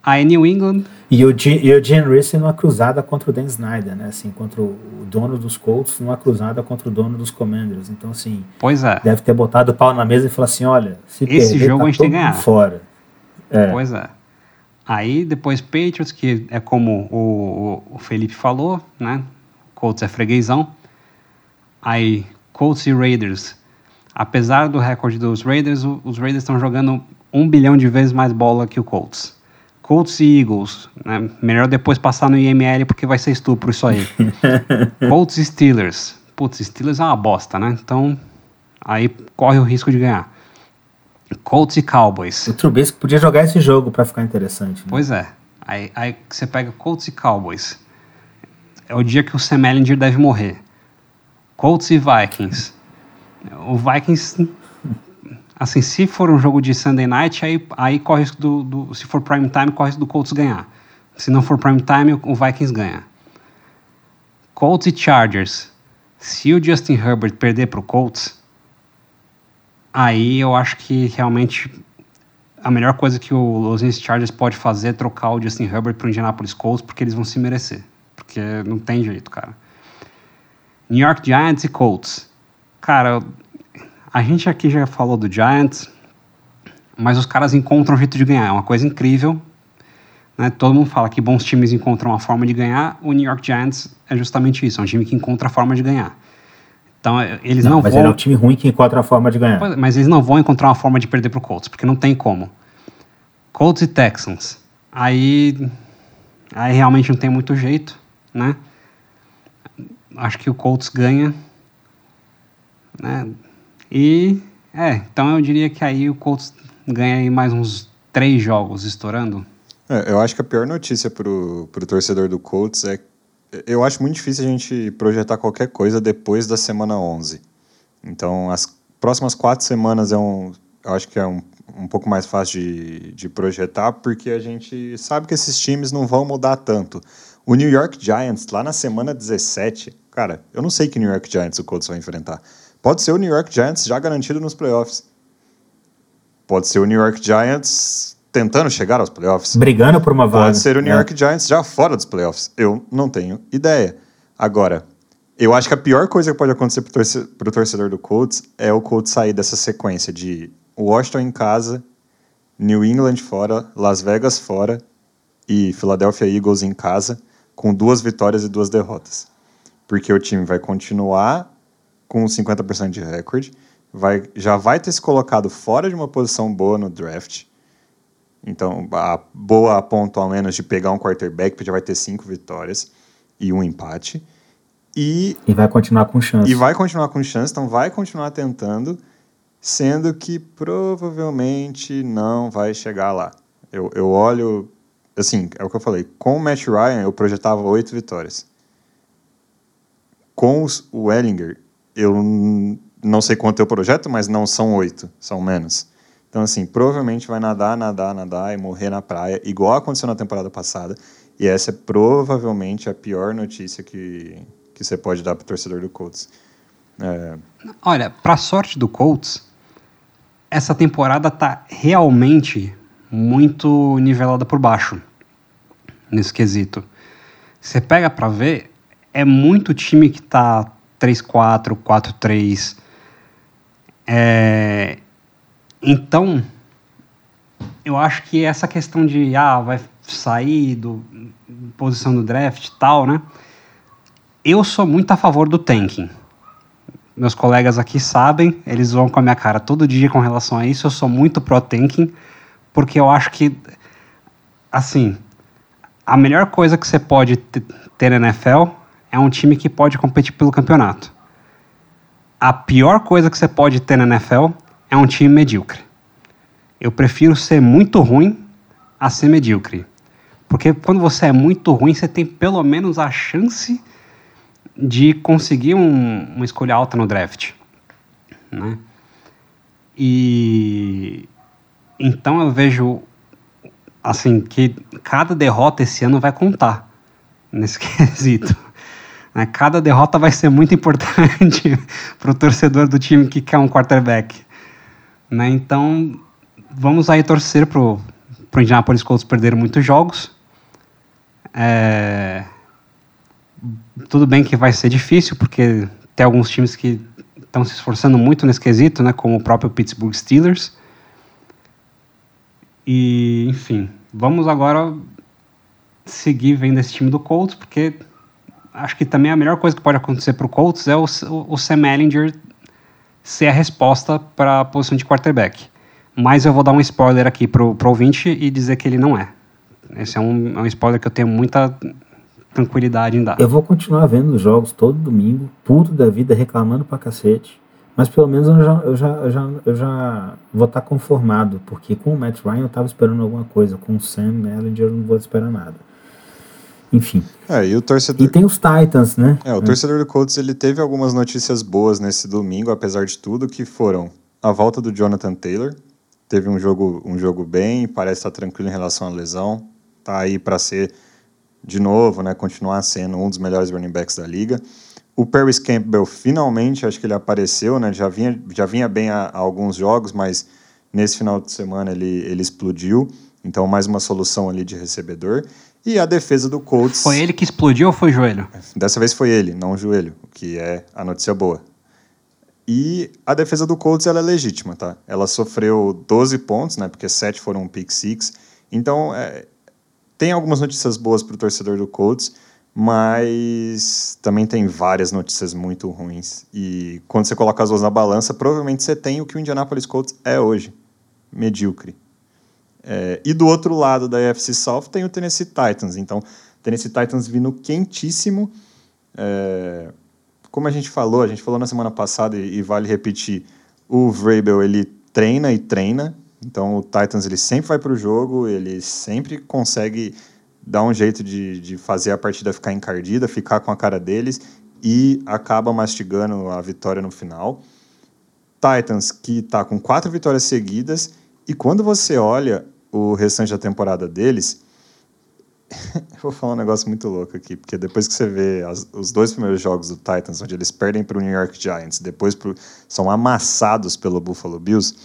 Aí New England. E o, G, e o Gene Reese numa cruzada contra o Dan Snyder, né? Assim, contra o dono dos Colts, numa cruzada contra o dono dos Commanders. Então, assim. Pois é. Deve ter botado o pau na mesa e falado assim: olha, se Esse perder, jogo tá a gente tem que ganhar. Fora. É. Pois é. Aí depois Patriots, que é como o, o Felipe falou, né? Colts é freguesão. Aí, Colts e Raiders. Apesar do recorde dos Raiders, os Raiders estão jogando um bilhão de vezes mais bola que o Colts. Colts e Eagles, né? melhor depois passar no IML porque vai ser estupro isso aí. [laughs] Colts e Steelers. Putz, Steelers é uma bosta, né? Então, aí corre o risco de ganhar. Colts e Cowboys. O Trubisky podia jogar esse jogo para ficar interessante. Né? Pois é. Aí, aí você pega Colts e Cowboys é o dia que o Sam Ellinger deve morrer. Colts e Vikings. O Vikings, assim, se for um jogo de Sunday Night, aí, aí corre risco do, do, se for prime time, corre risco do Colts ganhar. Se não for prime time, o Vikings ganha. Colts e Chargers. Se o Justin Herbert perder para o Colts, aí eu acho que realmente a melhor coisa que o Los Angeles Chargers pode fazer é trocar o Justin Herbert para o Indianapolis Colts, porque eles vão se merecer. Porque não tem jeito, cara. New York Giants e Colts. Cara, a gente aqui já falou do Giants, mas os caras encontram um jeito de ganhar. É uma coisa incrível. Né? Todo mundo fala que bons times encontram uma forma de ganhar. O New York Giants é justamente isso. É um time que encontra a forma de ganhar. Então, é, eles não, não mas vão... ele é um time ruim que encontra a forma de ganhar. Mas eles não vão encontrar uma forma de perder para o Colts, porque não tem como. Colts e Texans. Aí, aí realmente não tem muito jeito, né? Acho que o Colts ganha. Né? E, é, então eu diria que aí o Colts ganha aí mais uns três jogos estourando. É, eu acho que a pior notícia para o torcedor do Colts é eu acho muito difícil a gente projetar qualquer coisa depois da semana 11. Então, as próximas quatro semanas é um, eu acho que é um, um pouco mais fácil de, de projetar, porque a gente sabe que esses times não vão mudar tanto. O New York Giants, lá na semana 17, cara, eu não sei que New York Giants o Colts vai enfrentar. Pode ser o New York Giants já garantido nos playoffs. Pode ser o New York Giants tentando chegar aos playoffs. Brigando por uma vaga. Pode ser o New é. York Giants já fora dos playoffs. Eu não tenho ideia. Agora, eu acho que a pior coisa que pode acontecer para o torcedor do Colts é o Colts sair dessa sequência de Washington em casa, New England fora, Las Vegas fora e Philadelphia Eagles em casa, com duas vitórias e duas derrotas. Porque o time vai continuar com 50% de recorde, vai, já vai ter se colocado fora de uma posição boa no draft então, a boa a ponto ao menos de pegar um quarterback, porque já vai ter cinco vitórias e um empate. E, e vai continuar com chance. E vai continuar com chance, então vai continuar tentando, sendo que provavelmente não vai chegar lá. Eu, eu olho, assim, é o que eu falei, com o Matt Ryan eu projetava oito vitórias. Com os, o Ellinger, eu não sei quanto eu projeto, mas não são oito, são menos. Então, assim, provavelmente vai nadar, nadar, nadar e morrer na praia, igual aconteceu na temporada passada. E essa é provavelmente a pior notícia que, que você pode dar para o torcedor do Colts. É... Olha, para sorte do Colts, essa temporada tá realmente muito nivelada por baixo nesse quesito. Você pega para ver, é muito time que tá 3-4, 4-3. É, então, eu acho que essa questão de, ah, vai sair do posição do draft e tal, né? Eu sou muito a favor do tanking. Meus colegas aqui sabem, eles vão com a minha cara todo dia com relação a isso. Eu sou muito pro-tanking, porque eu acho que, assim, a melhor coisa que você pode ter na NFL é um time que pode competir pelo campeonato. A pior coisa que você pode ter na NFL é um time medíocre. Eu prefiro ser muito ruim a ser medíocre. Porque quando você é muito ruim, você tem pelo menos a chance de conseguir um, uma escolha alta no draft. Né? E então eu vejo assim que cada derrota esse ano vai contar nesse [laughs] quesito. Né? Cada derrota vai ser muito importante [laughs] para o torcedor do time que quer um quarterback. Né? Então, vamos aí torcer para o Indianapolis Colts perder muitos jogos. É... Tudo bem que vai ser difícil, porque tem alguns times que estão se esforçando muito nesse quesito, né, como o próprio Pittsburgh Steelers. E, enfim, vamos agora seguir vendo esse time do Colts, porque acho que também a melhor coisa que pode acontecer para o Colts é o, o Sam Ellinger ser a resposta para a posição de quarterback. Mas eu vou dar um spoiler aqui pro, pro ouvinte e dizer que ele não é. Esse é um, é um spoiler que eu tenho muita tranquilidade em dar. Eu vou continuar vendo os jogos todo domingo, puto da vida, reclamando pra cacete. Mas pelo menos eu já, eu já, eu já, eu já vou estar tá conformado, porque com o Matt Ryan eu estava esperando alguma coisa, com o Sam Ellinger eu não vou esperar nada. Enfim. É, e o torcedor. E tem os Titans, né? É, o torcedor do Colts ele teve algumas notícias boas nesse domingo, apesar de tudo, que foram a volta do Jonathan Taylor. Teve um jogo, um jogo bem, parece estar tranquilo em relação à lesão. Tá aí para ser de novo, né, continuar sendo um dos melhores running backs da liga. O Paris Campbell finalmente, acho que ele apareceu, né? Já vinha, já vinha bem a, a alguns jogos, mas nesse final de semana ele, ele explodiu. Então, mais uma solução ali de recebedor. E a defesa do Colts. Foi ele que explodiu ou foi o joelho? Dessa vez foi ele, não o joelho, o que é a notícia boa. E a defesa do Colts ela é legítima, tá? Ela sofreu 12 pontos, né? Porque 7 foram um pick six. Então, é, tem algumas notícias boas para o torcedor do Colts, mas também tem várias notícias muito ruins. E quando você coloca as duas na balança, provavelmente você tem o que o Indianapolis Colts é hoje: medíocre. É, e do outro lado da AFC South tem o Tennessee Titans. Então, Tennessee Titans vindo quentíssimo. É, como a gente falou, a gente falou na semana passada e, e vale repetir, o Vrabel ele treina e treina. Então o Titans ele sempre vai para o jogo, ele sempre consegue dar um jeito de, de fazer a partida ficar encardida, ficar com a cara deles e acaba mastigando a vitória no final. Titans que está com quatro vitórias seguidas e quando você olha o restante da temporada deles, [laughs] eu vou falar um negócio muito louco aqui, porque depois que você vê as, os dois primeiros jogos do Titans, onde eles perdem para o New York Giants, depois pro, são amassados pelo Buffalo Bills,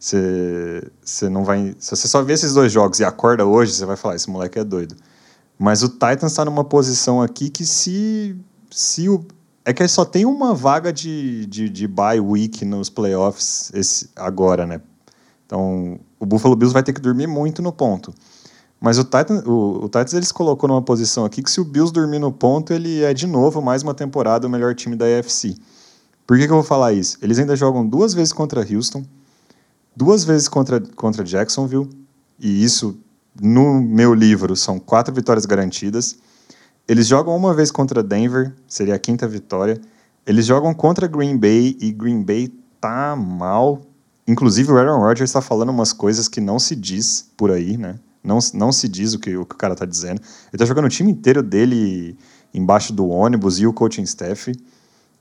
você, você não vai. Se você só vê esses dois jogos e acorda hoje, você vai falar: esse moleque é doido. Mas o Titans está numa posição aqui que se. se o, é que só tem uma vaga de, de, de bye week nos playoffs esse, agora, né? Então, o Buffalo Bills vai ter que dormir muito no ponto. Mas o Titans, o, o Titans eles colocou numa posição aqui que se o Bills dormir no ponto, ele é de novo mais uma temporada o melhor time da AFC. Por que, que eu vou falar isso? Eles ainda jogam duas vezes contra Houston, duas vezes contra, contra Jacksonville, e isso no meu livro são quatro vitórias garantidas. Eles jogam uma vez contra Denver, seria a quinta vitória. Eles jogam contra Green Bay e Green Bay tá mal, Inclusive, o Aaron Rodgers está falando umas coisas que não se diz por aí, né? Não, não se diz o que o, que o cara está dizendo. Ele está jogando o time inteiro dele embaixo do ônibus e o coaching staff. Eu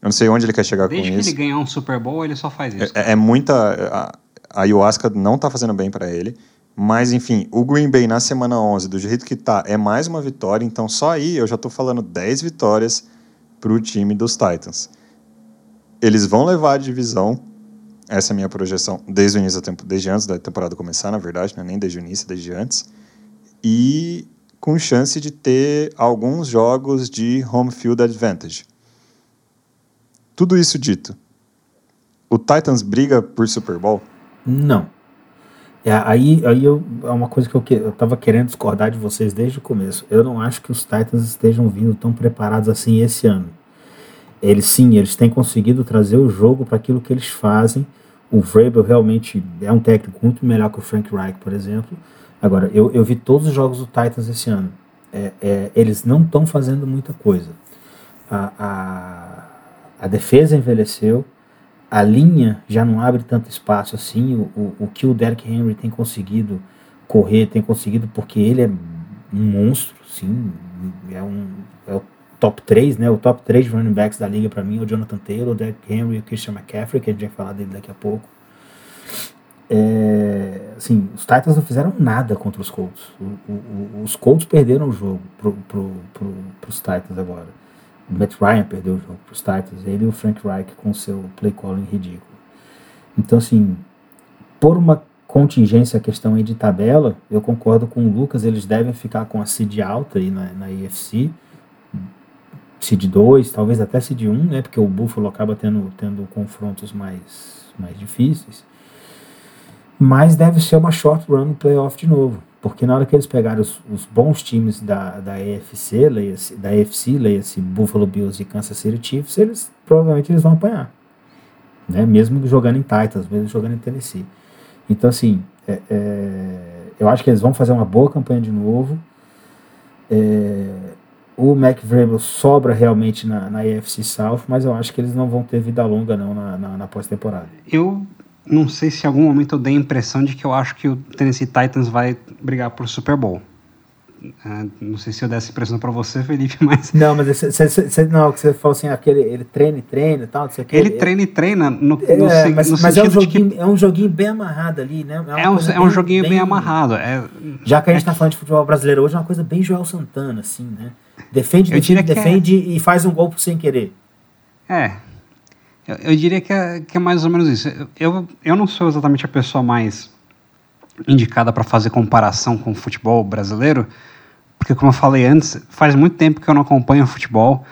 não sei onde ele quer chegar Desde com isso. Desde que ele ganhar um Super Bowl, ele só faz isso. É, é muita. A, a ayahuasca não está fazendo bem para ele. Mas, enfim, o Green Bay na semana 11, do jeito que tá, é mais uma vitória. Então, só aí eu já estou falando 10 vitórias para o time dos Titans. Eles vão levar a divisão essa é a minha projeção desde o início da temporada, desde antes da temporada começar, na verdade, né? nem desde o início, desde antes. E com chance de ter alguns jogos de home field advantage. Tudo isso dito, o Titans briga por Super Bowl? Não. É, aí aí eu, é uma coisa que eu, eu tava querendo discordar de vocês desde o começo. Eu não acho que os Titans estejam vindo tão preparados assim esse ano. Eles sim, eles têm conseguido trazer o jogo para aquilo que eles fazem o Vrabel realmente é um técnico muito melhor que o Frank Reich, por exemplo. Agora, eu, eu vi todos os jogos do Titans esse ano. É, é, eles não estão fazendo muita coisa. A, a, a, defesa envelheceu, a linha já não abre tanto espaço assim. O, o, o que o Derrick Henry tem conseguido correr, tem conseguido porque ele é um monstro, sim. É, um, é o top 3, né? O top 3 running backs da liga para mim é o Jonathan Taylor, o Derrick Henry e o Christian McCaffrey, que a gente vai falar dele daqui a pouco. É, assim, os Titans não fizeram nada contra os Colts. O, o, os Colts perderam o jogo pro, pro, pro, pros Titans agora. Matt Ryan perdeu o jogo pros Titans. Ele e o Frank Reich com seu play calling ridículo. Então, assim, por uma contingência, a questão aí de tabela, eu concordo com o Lucas, eles devem ficar com a seed alta aí na, na AFC seed 2, talvez até seed 1, né, porque o Buffalo acaba tendo, tendo confrontos mais, mais difíceis. Mas deve ser uma short run no playoff de novo, porque na hora que eles pegarem os, os bons times da, da AFC, leia-se, da AFC, leia-se Buffalo Bills e Kansas City Chiefs, eles provavelmente eles vão apanhar, né, mesmo jogando em Titans, mesmo jogando em Tennessee. Então, assim, é, é, eu acho que eles vão fazer uma boa campanha de novo. É, o Vrabel sobra realmente na, na AFC South, mas eu acho que eles não vão ter vida longa não na, na, na pós-temporada. Eu não sei se em algum momento eu dei a impressão de que eu acho que o Tennessee Titans vai brigar por Super Bowl. É, não sei se eu desse impressão para você, [laughs] Felipe, mas. Não, mas você, não, que você falou assim, aquele, ele treina e treina e tal, não sei o que. Ele, ele treina e treina no, é, no, mas, no mas é um, joguinho, que... é um joguinho bem amarrado ali, né? É, é um, é um joguinho bem, bem amarrado. É, já que a gente está falando de futebol brasileiro hoje, é uma coisa bem Joel Santana, assim, né? Defende, defende, defende é... e faz um gol sem querer. É. Eu, eu diria que é, que é, mais ou menos isso. Eu, eu não sou exatamente a pessoa mais indicada para fazer comparação com o futebol brasileiro, porque, como eu falei antes, faz muito tempo que eu não acompanho futebol.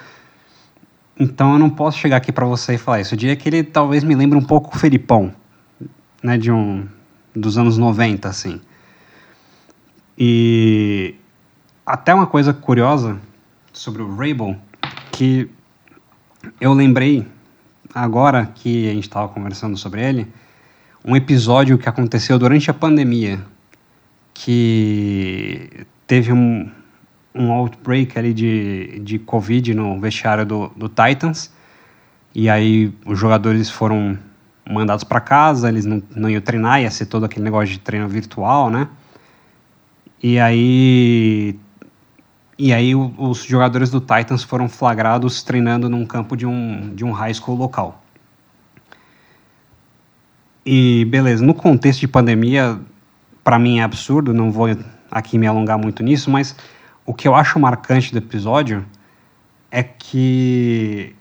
Então eu não posso chegar aqui para você e falar isso. Eu diria que ele talvez me lembre um pouco o Felipão, né, de um dos anos 90 assim. E até uma coisa curiosa sobre o Rabel que eu lembrei agora que a gente estava conversando sobre ele, um episódio que aconteceu durante a pandemia, que teve um, um outbreak ali de, de Covid no vestiário do, do Titans. E aí os jogadores foram mandados para casa, eles não, não iam treinar, ia ser todo aquele negócio de treino virtual, né? E aí e aí os jogadores do Titans foram flagrados treinando num campo de um, de um high school local. E beleza, no contexto de pandemia, para mim é absurdo, não vou aqui me alongar muito nisso, mas o que eu acho marcante do episódio é que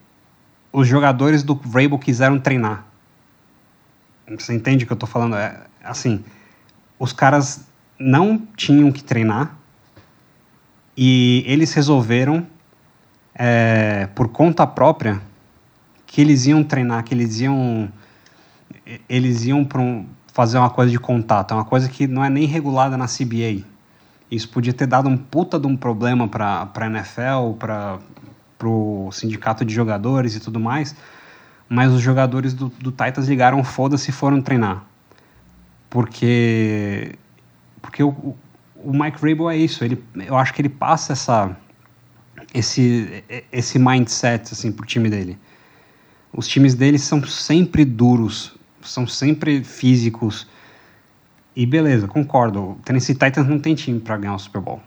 os jogadores do Vrabel quiseram treinar. Você entende o que eu estou falando? É, assim, os caras não tinham que treinar e eles resolveram, é, por conta própria, que eles iam treinar, que eles iam, eles iam para um, fazer uma coisa de contato, é uma coisa que não é nem regulada na CBA. Isso podia ter dado um puta de um problema para a NFL, para o sindicato de jogadores e tudo mais, mas os jogadores do, do Titans ligaram foda-se e foram treinar. Porque, porque o, o Mike Rabel é isso, ele, eu acho que ele passa essa, esse, esse mindset assim, pro time dele. Os times dele são sempre duros, são sempre físicos, e beleza, concordo. O Tennessee Titans não tem time para ganhar o Super Bowl.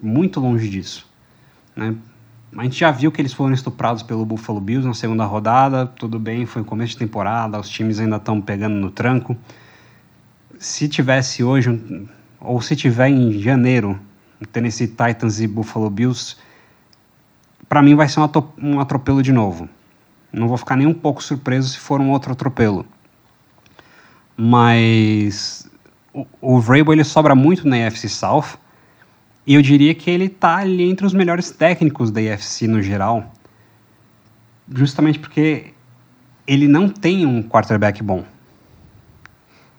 Muito longe disso. Né? A gente já viu que eles foram estuprados pelo Buffalo Bills na segunda rodada. Tudo bem, foi começo de temporada, os times ainda estão pegando no tranco. Se tivesse hoje, ou se tiver em janeiro, Tennessee Titans e Buffalo Bills, para mim vai ser um atropelo de novo. Não vou ficar nem um pouco surpreso se for um outro atropelo. Mas o, Vrabel ele sobra muito na AFC South e eu diria que ele está ali entre os melhores técnicos da AFC no geral, justamente porque ele não tem um quarterback bom.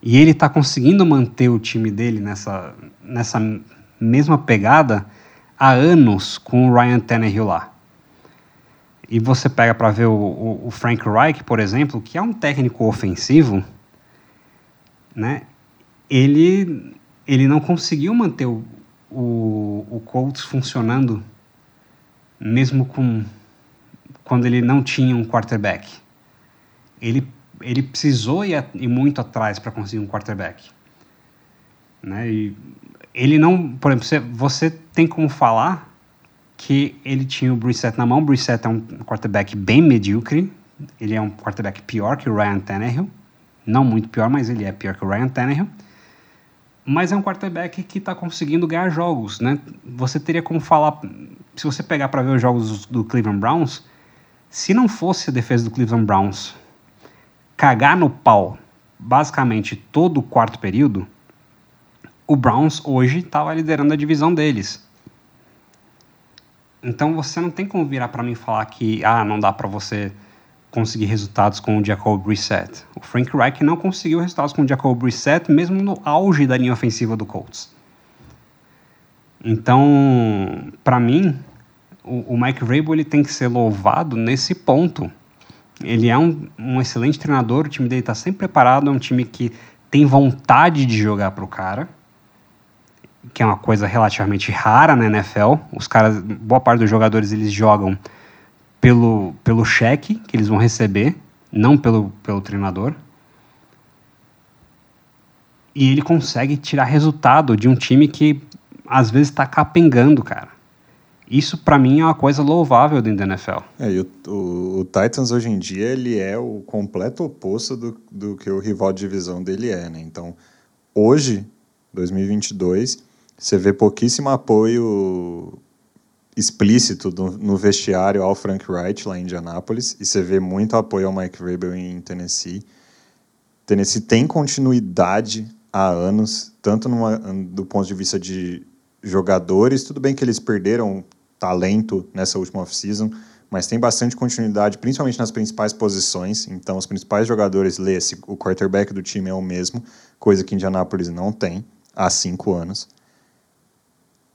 E ele está conseguindo manter o time dele nessa, nessa mesma pegada há anos com o Ryan Tannehill lá. E você pega para ver o, o, o Frank Reich, por exemplo, que é um técnico ofensivo, né? ele, ele não conseguiu manter o, o, o Colts funcionando mesmo com quando ele não tinha um quarterback. Ele, ele precisou ir, ir muito atrás para conseguir um quarterback. Né? E ele não, por exemplo, você, você tem como falar que ele tinha o Brissett na mão. O Brissett é um quarterback bem medíocre. Ele é um quarterback pior que o Ryan Tannehill. Não muito pior, mas ele é pior que o Ryan Tannehill mas é um quarterback que está conseguindo ganhar jogos, né? Você teria como falar, se você pegar para ver os jogos do Cleveland Browns, se não fosse a defesa do Cleveland Browns cagar no pau basicamente todo o quarto período, o Browns hoje estava liderando a divisão deles. Então você não tem como virar para mim falar que ah, não dá para você conseguir resultados com o Jacob Brissett. O Frank Reich não conseguiu resultados com o Jacob Brissett, mesmo no auge da linha ofensiva do Colts. Então, para mim, o, o, Mike Vrabel ele tem que ser louvado nesse ponto. Ele é um, um excelente treinador, o time dele está sempre preparado, é um time que tem vontade de jogar para o cara, que é uma coisa relativamente rara na NFL. Os caras, boa parte dos jogadores eles jogam pelo, pelo cheque que eles vão receber, não pelo, pelo treinador. E ele consegue tirar resultado de um time que às vezes está capengando, cara. Isso para mim é uma coisa louvável dentro da NFL. É, e o, o, o, Titans hoje em dia ele é o completo oposto do, do que o rival de divisão dele é, né? Então, hoje, 2022, você vê pouquíssimo apoio explícito do, no vestiário ao Frank Wright, lá em Indianápolis, e você vê muito apoio ao Mike Vrabel em Tennessee. Tennessee tem continuidade há anos, tanto numa, do ponto de vista de jogadores, tudo bem que eles perderam talento nessa última off-season, mas tem bastante continuidade, principalmente nas principais posições. Então, os principais jogadores, lê-se, o quarterback do time é o mesmo, coisa que Indianápolis não tem há cinco anos.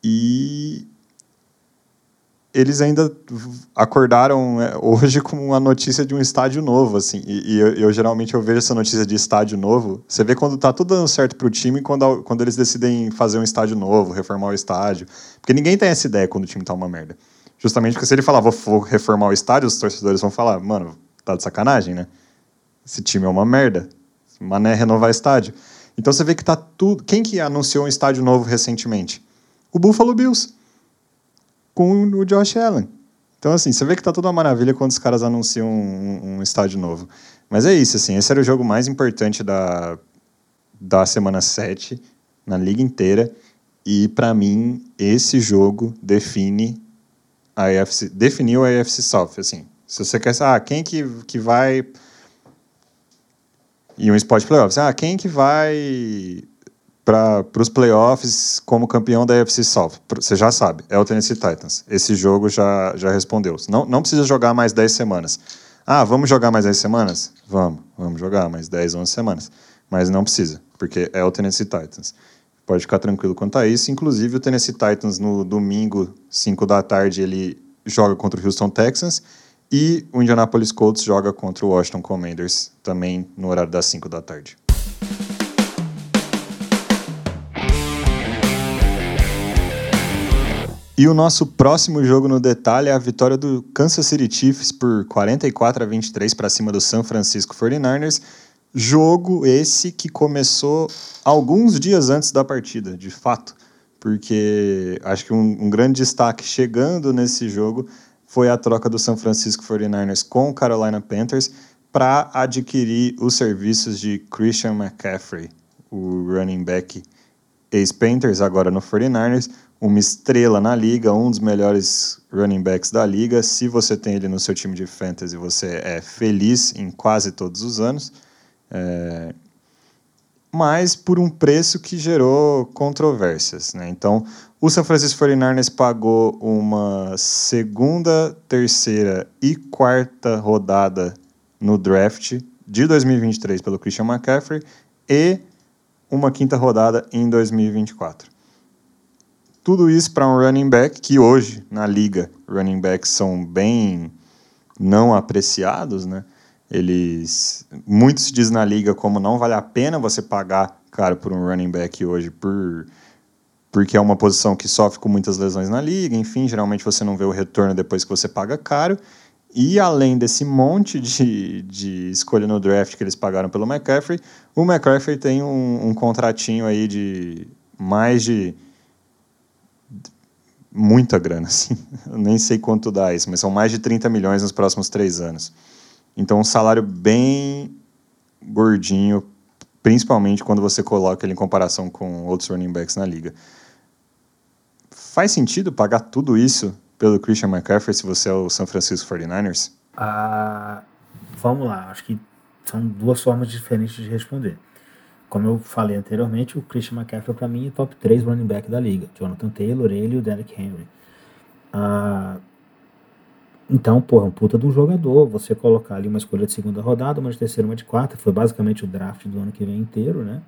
E eles ainda acordaram é, hoje com a notícia de um estádio novo, assim. E, e eu, eu, geralmente eu vejo essa notícia de estádio novo. Você vê quando tá tudo dando certo para o time quando, quando eles decidem fazer um estádio novo, reformar o estádio. Porque ninguém tem essa ideia quando o time tá uma merda. Justamente porque se ele falar, vou reformar o estádio, os torcedores vão falar, mano, tá de sacanagem, né? Esse time é uma merda. Mané renovar estádio. Então você vê que tá tudo. Quem que anunciou um estádio novo recentemente? O Buffalo Bills com o Josh Allen. Então, assim, você vê que tá tudo uma maravilha quando os caras anunciam um, um, estádio novo. Mas é isso, assim, esse era o jogo mais importante da, da semana 7 na liga inteira. E, para mim, esse jogo define a AFC, definiu a AFC South, assim. Se você quer saber, ah, quem que, que vai... E um spot playoffs, ah, quem que vai para os playoffs como campeão da AFC South. Você já sabe, é o Tennessee Titans. Esse jogo já, já respondeu. Não, não precisa jogar mais 10 semanas. Ah, vamos jogar mais 10 semanas? Vamos, vamos jogar mais 10, 11 semanas. Mas não precisa, porque é o Tennessee Titans. Pode ficar tranquilo quanto a isso. Inclusive, o Tennessee Titans, no domingo, 5 da tarde, ele joga contra o Houston Texans. E o Indianapolis Colts joga contra o Washington Commanders, também no horário das 5 da tarde. E o nosso próximo jogo no detalhe é a vitória do Kansas City Chiefs por 44 a 23 para cima do San Francisco 49ers. Jogo esse que começou alguns dias antes da partida, de fato, porque acho que um, um grande destaque chegando nesse jogo foi a troca do San Francisco 49ers com o Carolina Panthers para adquirir os serviços de Christian McCaffrey, o running back ex-Panthers, agora no 49ers, uma estrela na liga, um dos melhores running backs da liga. Se você tem ele no seu time de fantasy, você é feliz em quase todos os anos. É... Mas por um preço que gerou controvérsias. Né? Então, o San Francisco 49ers pagou uma segunda, terceira e quarta rodada no draft de 2023 pelo Christian McCaffrey e uma quinta rodada em 2024. Tudo isso para um running back que hoje, na liga, running backs são bem não apreciados, né? Eles muitos dizem na liga como não vale a pena você pagar caro por um running back hoje por porque é uma posição que sofre com muitas lesões na liga, enfim, geralmente você não vê o retorno depois que você paga caro. E além desse monte de, de escolha no draft que eles pagaram pelo McCaffrey, o McCaffrey tem um, um contratinho aí de mais de muita grana, [laughs] assim. Eu nem sei quanto dá isso, mas são mais de 30 milhões nos próximos três anos. Então, um salário bem gordinho, principalmente quando você coloca ele em comparação com outros running backs na liga. Faz sentido pagar tudo isso pelo Christian McCaffrey se você é o San Francisco 49ers? Ah, vamos lá, acho que são duas formas diferentes de responder como eu falei anteriormente, o Christian McCaffrey para mim é top 3 running back da liga. Jonathan Taylor, ele e o Derrick Henry. Ah, então, porra, um puta de um jogador. Você colocar ali uma escolha de segunda rodada, uma de terceira, uma de quarta. Foi basicamente o draft do ano que vem inteiro, né?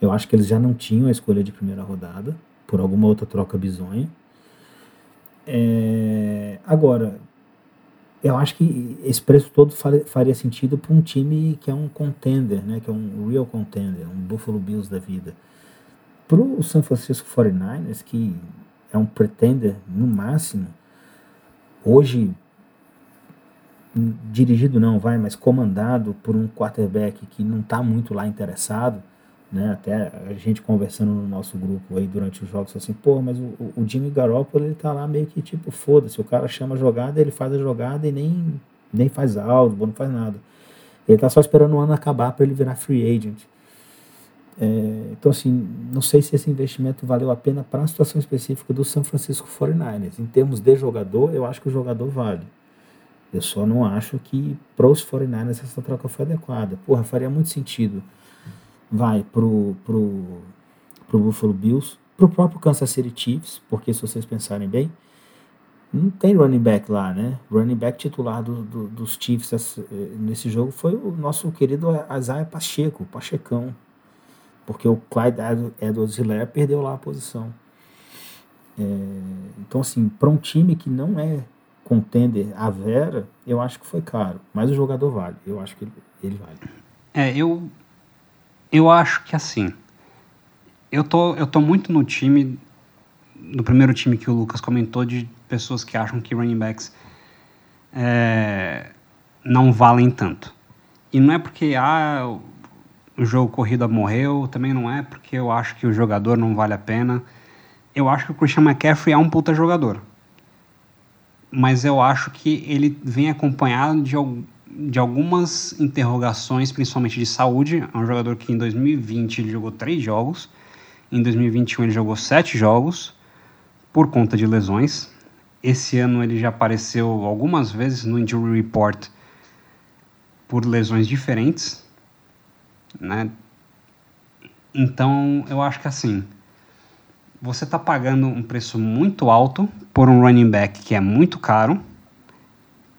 Eu acho que eles já não tinham a escolha de primeira rodada, por alguma outra troca bizonha. É, agora, eu acho que esse preço todo faria sentido para um time que é um contender, né, que é um real contender, um Buffalo Bills da vida. Para o San Francisco 49ers, que é um pretender no máximo, hoje dirigido não vai, mas comandado por um quarterback que não está muito lá interessado, né? Até a gente conversando no nosso grupo aí durante os jogos, assim, pô, mas o, o Jimmy Garoppolo, ele tá lá meio que tipo, foda-se, o cara chama a jogada, ele faz a jogada e nem, nem faz áudio, não faz nada. Ele tá só esperando o ano acabar para ele virar free agent. É, então, assim, não sei se esse investimento valeu a pena para a situação específica do San Francisco 49ers. Em termos de jogador, eu acho que o jogador vale. Eu só não acho que para os 49ers essa troca foi adequada. Porra, faria muito sentido. Vai pro, pro, pro Buffalo Bills, pro próprio Kansas City Chiefs, porque se vocês pensarem bem, não tem running back lá, né? Running back titular do, do, dos Chiefs eh, nesse jogo foi o nosso querido Isaiah Pacheco, Pachecão. Porque o Clyde Edwards-Hilaire perdeu lá a posição. É, então, assim, para um time que não é contender a Vera, eu acho que foi caro. Mas o jogador vale. Eu acho que ele, ele vale. É, eu, eu acho que assim. Eu tô, eu tô muito no time. No primeiro time que o Lucas comentou, de pessoas que acham que running backs é, não valem tanto. E não é porque ah, o jogo corrida morreu, também não é porque eu acho que o jogador não vale a pena. Eu acho que o Christian McCaffrey é um puta jogador mas eu acho que ele vem acompanhado de, de algumas interrogações, principalmente de saúde. É um jogador que em 2020 ele jogou três jogos, em 2021 ele jogou sete jogos por conta de lesões. Esse ano ele já apareceu algumas vezes no Injury Report por lesões diferentes, né? Então eu acho que assim você está pagando um preço muito alto por um running back que é muito caro,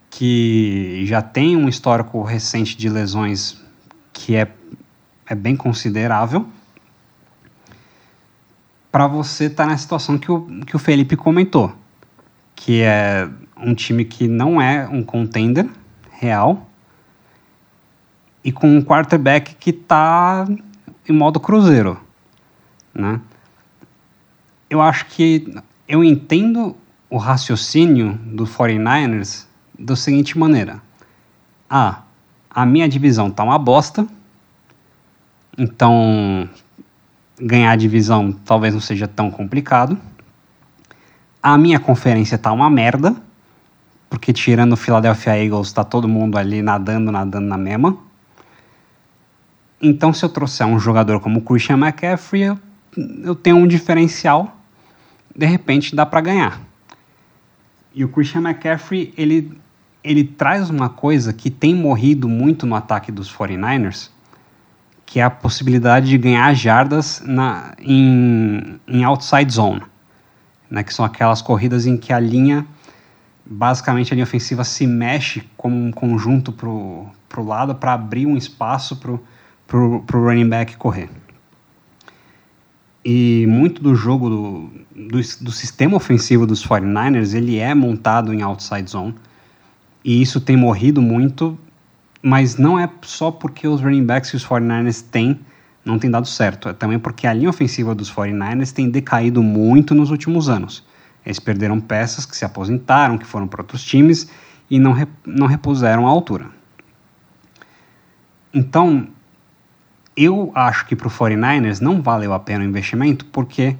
que já tem um histórico recente de lesões que é, é bem considerável, para você estar tá na situação que o, que o Felipe comentou, que é um time que não é um contender real e com um quarterback que está em modo cruzeiro, né? eu acho que eu entendo o raciocínio do 49ers da seguinte maneira. Ah, a minha divisão tá uma bosta, então ganhar a divisão talvez não seja tão complicado. A minha conferência tá uma merda, porque tirando o Philadelphia Eagles tá todo mundo ali nadando, nadando na mesma. Então se eu trouxer um jogador como Christian McCaffrey, eu, eu tenho um diferencial de repente dá para ganhar. E o Christian McCaffrey, ele, ele traz uma coisa que tem morrido muito no ataque dos 49ers, que é a possibilidade de ganhar jardas na, em, em outside zone, né, que são aquelas corridas em que a linha, basicamente a linha ofensiva se mexe como um conjunto para o lado para abrir um espaço para o running back correr. E muito do jogo do, do, do, sistema ofensivo dos 49ers, ele é montado em outside zone. E isso tem morrido muito, mas não é só porque os running backs que os 49ers têm não tem dado certo. É também porque a linha ofensiva dos 49ers tem decaído muito nos últimos anos. Eles perderam peças que se aposentaram, que foram para outros times e não, não repuseram a altura. Então, eu acho que para o 49ers não valeu a pena o investimento, porque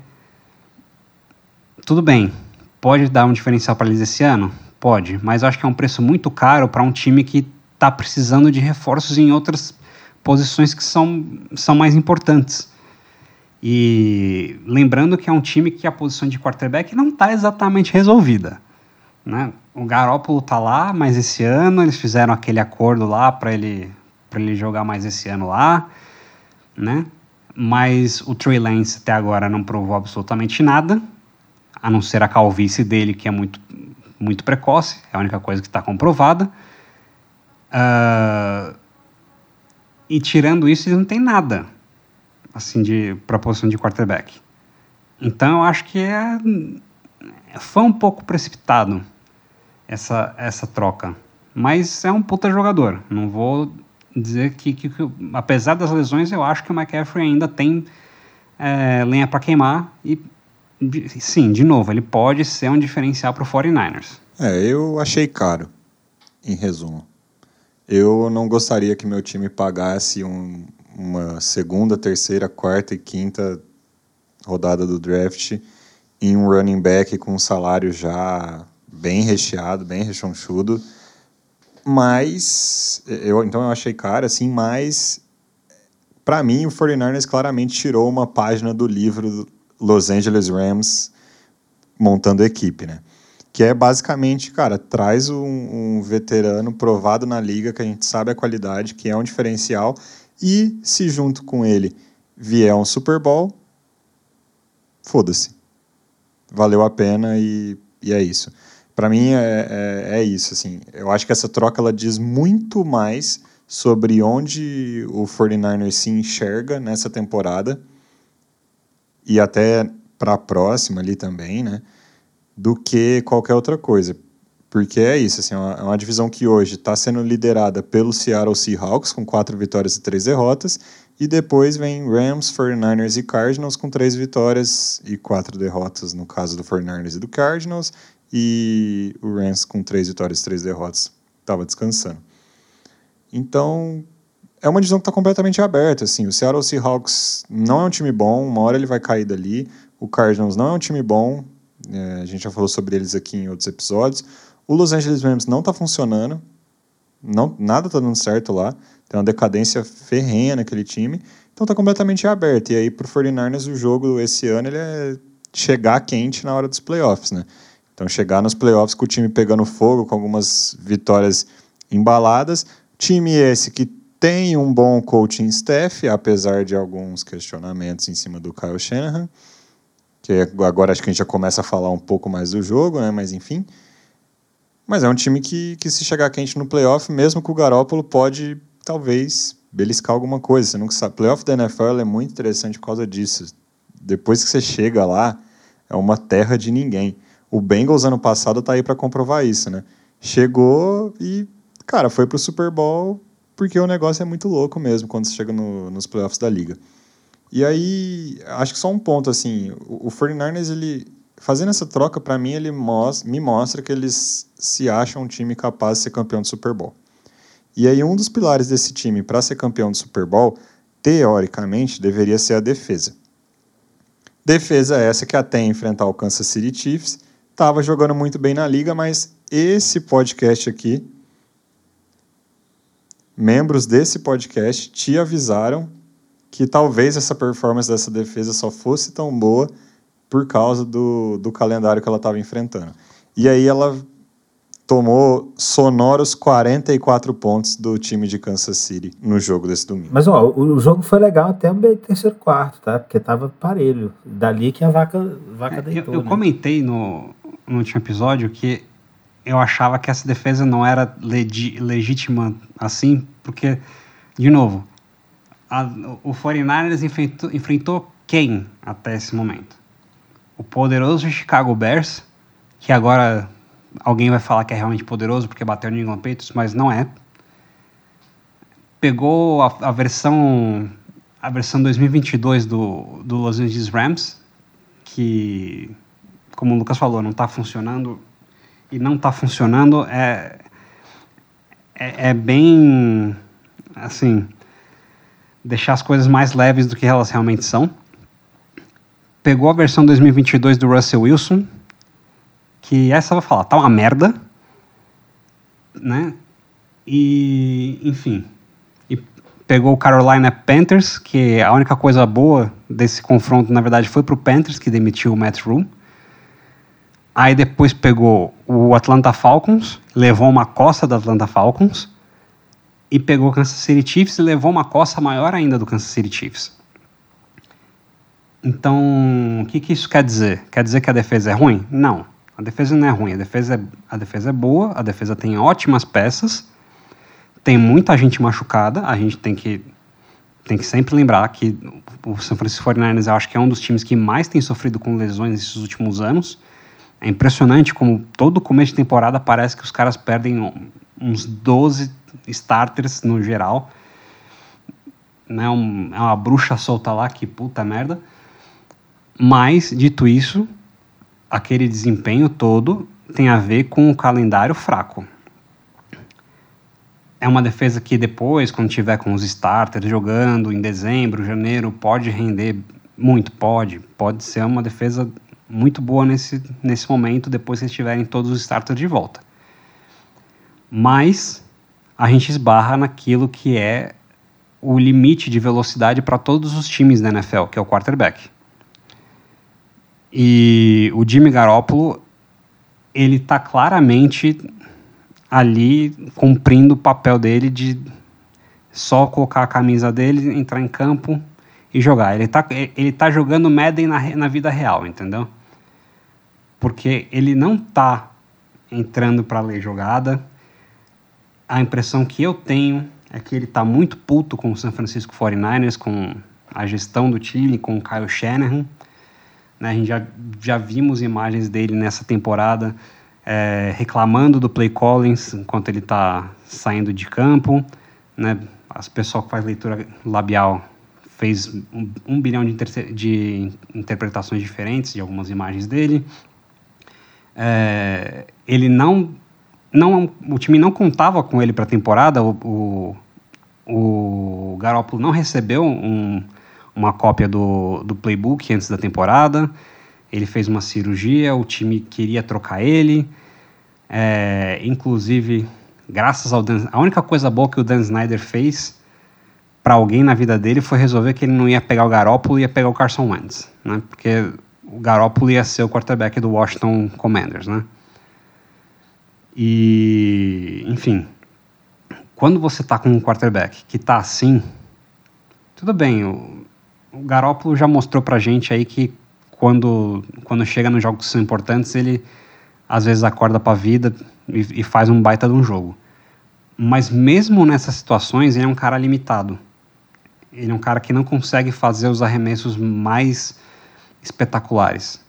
tudo bem, pode dar um diferencial para eles esse ano? Pode, mas acho que é um preço muito caro para um time que está precisando de reforços em outras posições que são, são mais importantes. E lembrando que é um time que a posição de quarterback não está exatamente resolvida. Né? O Garópolo está lá, mas esse ano eles fizeram aquele acordo lá para ele, ele jogar mais esse ano lá né? Mas o Trey Lance até agora não provou absolutamente nada, a não ser a calvície dele, que é muito, muito precoce, é a única coisa que está comprovada. Uh, e tirando isso, ele não tem nada assim de proporção de quarterback. Então eu acho que é, foi um pouco precipitado essa, essa troca. Mas é um puta jogador. Não vou dizer que, que, que, apesar das lesões, eu acho que o McCaffrey ainda tem é, lenha para queimar e sim, de novo, ele pode ser um diferencial para o 49ers. É, eu achei caro, em resumo. Eu não gostaria que meu time pagasse um, uma segunda, terceira, quarta e quinta rodada do draft em um running back com um salário já bem recheado, bem rechonchudo mas eu então eu achei caro assim, mas para mim, o 49ers claramente tirou uma página do livro Los Angeles Rams montando equipe, né? Que é basicamente, cara, traz um, um veterano provado na liga, que a gente sabe a qualidade, que é um diferencial, e se junto com ele vier um Super Bowl, foda-se. Valeu a pena e, e é isso. Para mim é, é, é, isso. Assim. Eu acho que essa troca ela diz muito mais sobre onde o 49ers se enxerga nessa temporada e até para a próxima ali também, né? Do que qualquer outra coisa. Porque é isso, assim, é uma, é divisão que hoje está sendo liderada pelo Seattle Seahawks, com quatro vitórias e três derrotas, e depois vem Rams, 49ers e Cardinals, com três vitórias e quatro derrotas, no caso do 49ers e do Cardinals, e o Rams com três vitórias e três derrotas, estava descansando. Então, é uma divisão que está completamente aberta, assim, o Seattle Seahawks não é um time bom, uma hora ele vai cair dali, o Cardinals não é um time bom, é, a gente já falou sobre eles aqui em outros episódios, o Los Angeles Rams não está funcionando, não, nada está dando certo lá. Tem uma decadência ferrenha naquele time. Então está completamente aberto. E aí, para o 49ers, o jogo esse ano ele é chegar quente na hora dos playoffs, né? Então, chegar nos playoffs com o time pegando fogo, com algumas vitórias embaladas. Time esse que tem um bom coaching staff, apesar de alguns questionamentos em cima do Kyle Shanahan. Que agora acho que a gente já começa a falar um pouco mais do jogo, né? Mas enfim. Mas é um time que, que se chegar quente no playoff, mesmo com o Garópolo, pode talvez beliscar alguma coisa. Você nunca sabe. Playoff da NFL é muito interessante por causa disso. Depois que você chega lá, é uma terra de ninguém. O Bengals ano passado tá aí para comprovar isso, né? Chegou e, cara, foi pro Super Bowl porque o negócio é muito louco mesmo quando você chega no, nos playoffs da liga. E aí, acho que só um ponto, assim, o, o 49ers, ele, fazendo essa troca, para mim, ele me mostra que eles se acham um time capaz de ser campeão do Super Bowl. E aí, um dos pilares desse time para ser campeão do Super Bowl, teoricamente, deveria ser a defesa. Defesa essa que até enfrentar o Kansas City Chiefs estava jogando muito bem na liga, mas esse podcast aqui, membros desse podcast te avisaram que talvez essa performance dessa defesa só fosse tão boa por causa do, do calendário que ela estava enfrentando. E aí ela tomou sonoros 44 pontos do time de Kansas City no jogo desse domingo. Mas ó, o jogo foi legal até o terceiro quarto, tá? Porque tava parelho. Dali que a vaca, vaca é, deitou. Eu, eu né? comentei no, no último episódio que eu achava que essa defesa não era legítima assim, porque, de novo, a, o 49ers enfrentou, enfrentou quem até esse momento? o poderoso Chicago Bears, que agora alguém vai falar que é realmente poderoso porque bateu no New England Patriots, mas não é. Pegou a, a versão a versão 2022 do, do Los Angeles Rams, que, como o Lucas falou, não está funcionando. E não está funcionando é, é, é bem, assim, deixar as coisas mais leves do que elas realmente são pegou a versão 2022 do Russell Wilson, que essa eu vou falar, tá uma merda, né? E, enfim, e pegou o Carolina Panthers, que a única coisa boa desse confronto, na verdade, foi pro Panthers, que demitiu o Matt Rule. Aí depois pegou o Atlanta Falcons, levou uma coça do Atlanta Falcons, e pegou o Kansas City Chiefs e levou uma coça maior ainda do Kansas City Chiefs. Então, o que, que isso quer dizer? Quer dizer que a defesa é ruim? Não. A defesa não é ruim, a defesa é, a defesa é boa, a defesa tem ótimas peças, tem muita gente machucada, a gente tem que, tem que sempre lembrar que o San Francisco 49ers eu acho que é um dos times que mais tem sofrido com lesões nesses últimos anos. É impressionante como todo começo de temporada parece que os caras perdem uns 12 starters no geral. Né? Um, é uma bruxa solta lá, que puta merda. Mas, dito isso, aquele desempenho todo tem a ver com o calendário fraco. É uma defesa que depois, quando tiver com os starters jogando em dezembro, janeiro, pode render muito, pode. Pode ser uma defesa muito boa nesse, nesse momento, depois que eles tiverem todos os starters de volta. Mas a gente esbarra naquilo que é o limite de velocidade para todos os times da NFL, que é o quarterback. E o Jimmy Garoppolo, ele está claramente ali cumprindo o papel dele de só colocar a camisa dele, entrar em campo e jogar. Ele está ele tá jogando Madden na, na vida real, entendeu? Porque ele não está entrando para ler jogada. A impressão que eu tenho é que ele está muito puto com o San Francisco 49ers, com a gestão do time, com o Kyle Shanahan. Né, a gente já, já vimos imagens dele nessa temporada é, reclamando do Play Collins enquanto ele está saindo de campo. Né, as pessoas que faz leitura labial fez um, um bilhão de, de, interpretações diferentes de algumas imagens dele. É, ele não não, o time não contava com ele para a temporada. O, o, o Garoppolo não recebeu um, uma cópia do, do playbook antes da temporada. Ele fez uma cirurgia, o time queria trocar ele. É, inclusive, graças ao Dan, a única coisa boa que o Dan Snyder fez para alguém na vida dele foi resolver que ele não ia pegar o Garoppolo, ia pegar o Carson Wentz, né? Porque o Garoppolo ia ser o quarterback do Washington Commanders, né? E, enfim, quando você está com um quarterback que está assim, tudo bem, o, o Garoppolo já mostrou pra gente aí que quando, quando chega nos jogos que são importantes, ele às vezes acorda para a vida e, e, faz um baita de um jogo. Mas mesmo nessas situações, ele é um cara limitado. Ele é um cara que não consegue fazer os arremessos mais espetaculares.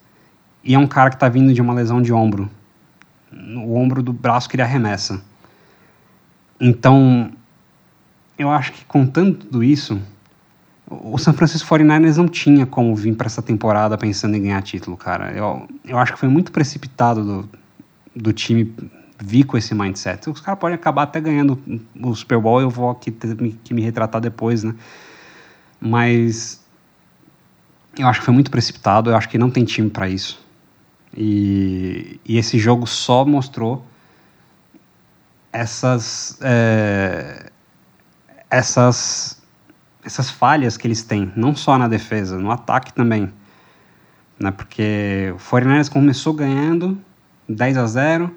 E é um cara que está vindo de uma lesão de ombro no ombro do braço que ele arremessa. Então, eu acho que contando tudo isso, o San Francisco 49ers não tinha como vir para essa temporada pensando em ganhar título, cara. Eu, eu acho que foi muito precipitado do, do time vir com esse mindset. Os caras podem acabar até ganhando o Super Bowl, eu vou aqui ter que me retratar depois, né? Mas eu acho que foi muito precipitado, eu acho que não tem time para isso. E, e esse jogo só mostrou essas, é, essas, essas falhas que eles têm, não só na defesa, no ataque também. Né? Porque o 49 começou ganhando 10 a 0,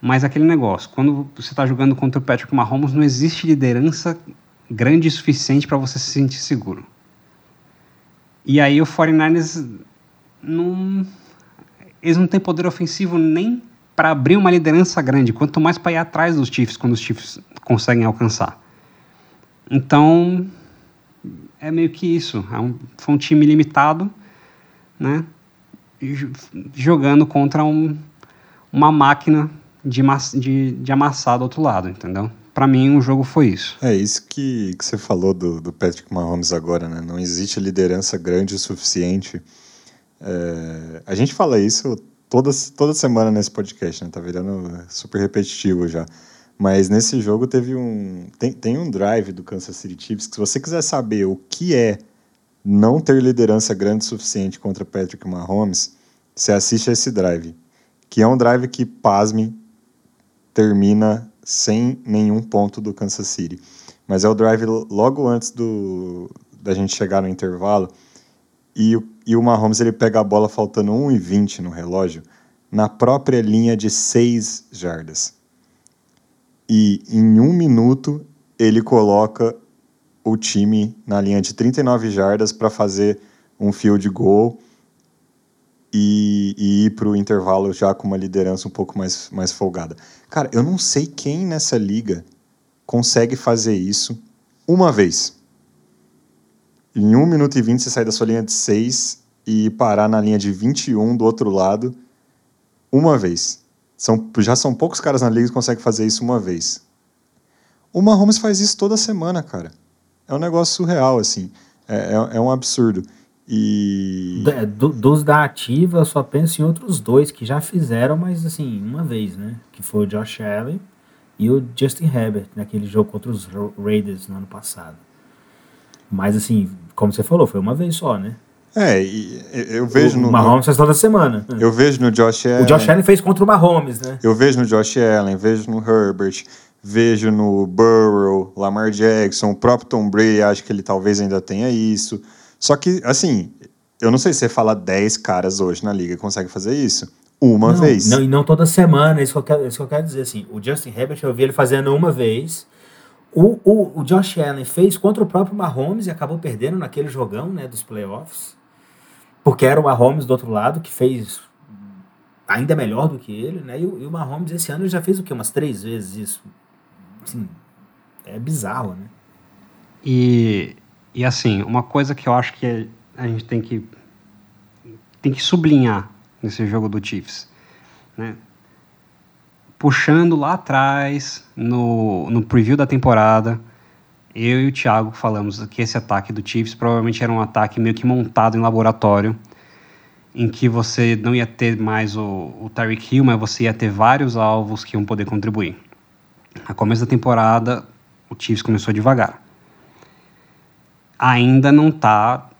mas aquele negócio, quando você está jogando contra o Patrick Mahomes, não existe liderança grande o suficiente para você se sentir seguro. E aí o 49ers não eles não têm poder ofensivo nem para abrir uma liderança grande, quanto mais para ir atrás dos Chiefs quando os Chiefs conseguem alcançar. Então, é meio que isso. É um, foi um time limitado, né? Jogando contra um, uma máquina de, de, de amassar do outro lado, entendeu? Para mim, o jogo foi isso. É isso que, que você falou do, do Patrick Mahomes agora, né? Não existe liderança grande o suficiente é, a gente fala isso toda, toda semana nesse podcast, né? Tá virando super repetitivo já. Mas nesse jogo teve um. Tem, tem um drive do Kansas City Chiefs que, se você quiser saber o que é não ter liderança grande o suficiente contra Patrick Mahomes, você assiste esse drive. Que é um drive que, pasme, termina sem nenhum ponto do Kansas City. Mas é o drive logo antes do, da gente chegar no intervalo e o, e o Mahomes ele pega a bola faltando 1,20 no relógio na própria linha de 6 jardas. E em um minuto ele coloca o time na linha de 39 jardas para fazer um field goal e, e ir para o intervalo já com uma liderança um pouco mais, mais folgada. Cara, eu não sei quem nessa liga consegue fazer isso uma vez. Em 1 minuto e 20 você sai da sua linha de 6 e parar na linha de 21 do outro lado uma vez. São, já são poucos caras na liga que conseguem fazer isso uma vez. O Mahomes faz isso toda semana, cara. É um negócio surreal, assim. É, é, é um absurdo. E. Do, dos da ativa, eu só penso em outros dois que já fizeram, mas assim, uma vez, né? Que foi o Josh Allen e o Justin Herbert, naquele jogo contra os Raiders no ano passado. Mas assim, como você falou, foi uma vez só, né? É, e eu vejo o no. O Mahomes faz toda semana. Eu vejo no Josh Allen. O Josh Allen fez contra o Mahomes, né? Eu vejo no Josh Allen, vejo no Herbert, vejo no Burrow, Lamar Jackson, o próprio Tom Brady, acho que ele talvez ainda tenha isso. Só que, assim, eu não sei se você fala 10 caras hoje na liga que consegue fazer isso. Uma não, vez. Não, e não toda semana, é isso que, eu quero, isso que eu quero dizer. Assim, o Justin Herbert eu vi ele fazendo uma vez. O, o, o Josh Allen fez contra o próprio Mahomes e acabou perdendo naquele jogão né, dos playoffs. Porque era o Mahomes do outro lado que fez ainda melhor do que ele, né? E o, e o Mahomes esse ano já fez o quê? Umas três vezes isso. Assim, é bizarro, né? E, e assim, uma coisa que eu acho que a gente tem que tem que sublinhar nesse jogo do Chiefs, né? Puxando lá atrás, no, no preview da temporada, eu e o Thiago falamos que esse ataque do Chiefs provavelmente era um ataque meio que montado em laboratório, em que você não ia ter mais o, o Tyreek Hill, mas você ia ter vários alvos que iam poder contribuir. A começo da temporada, o Chiefs começou devagar. Ainda não está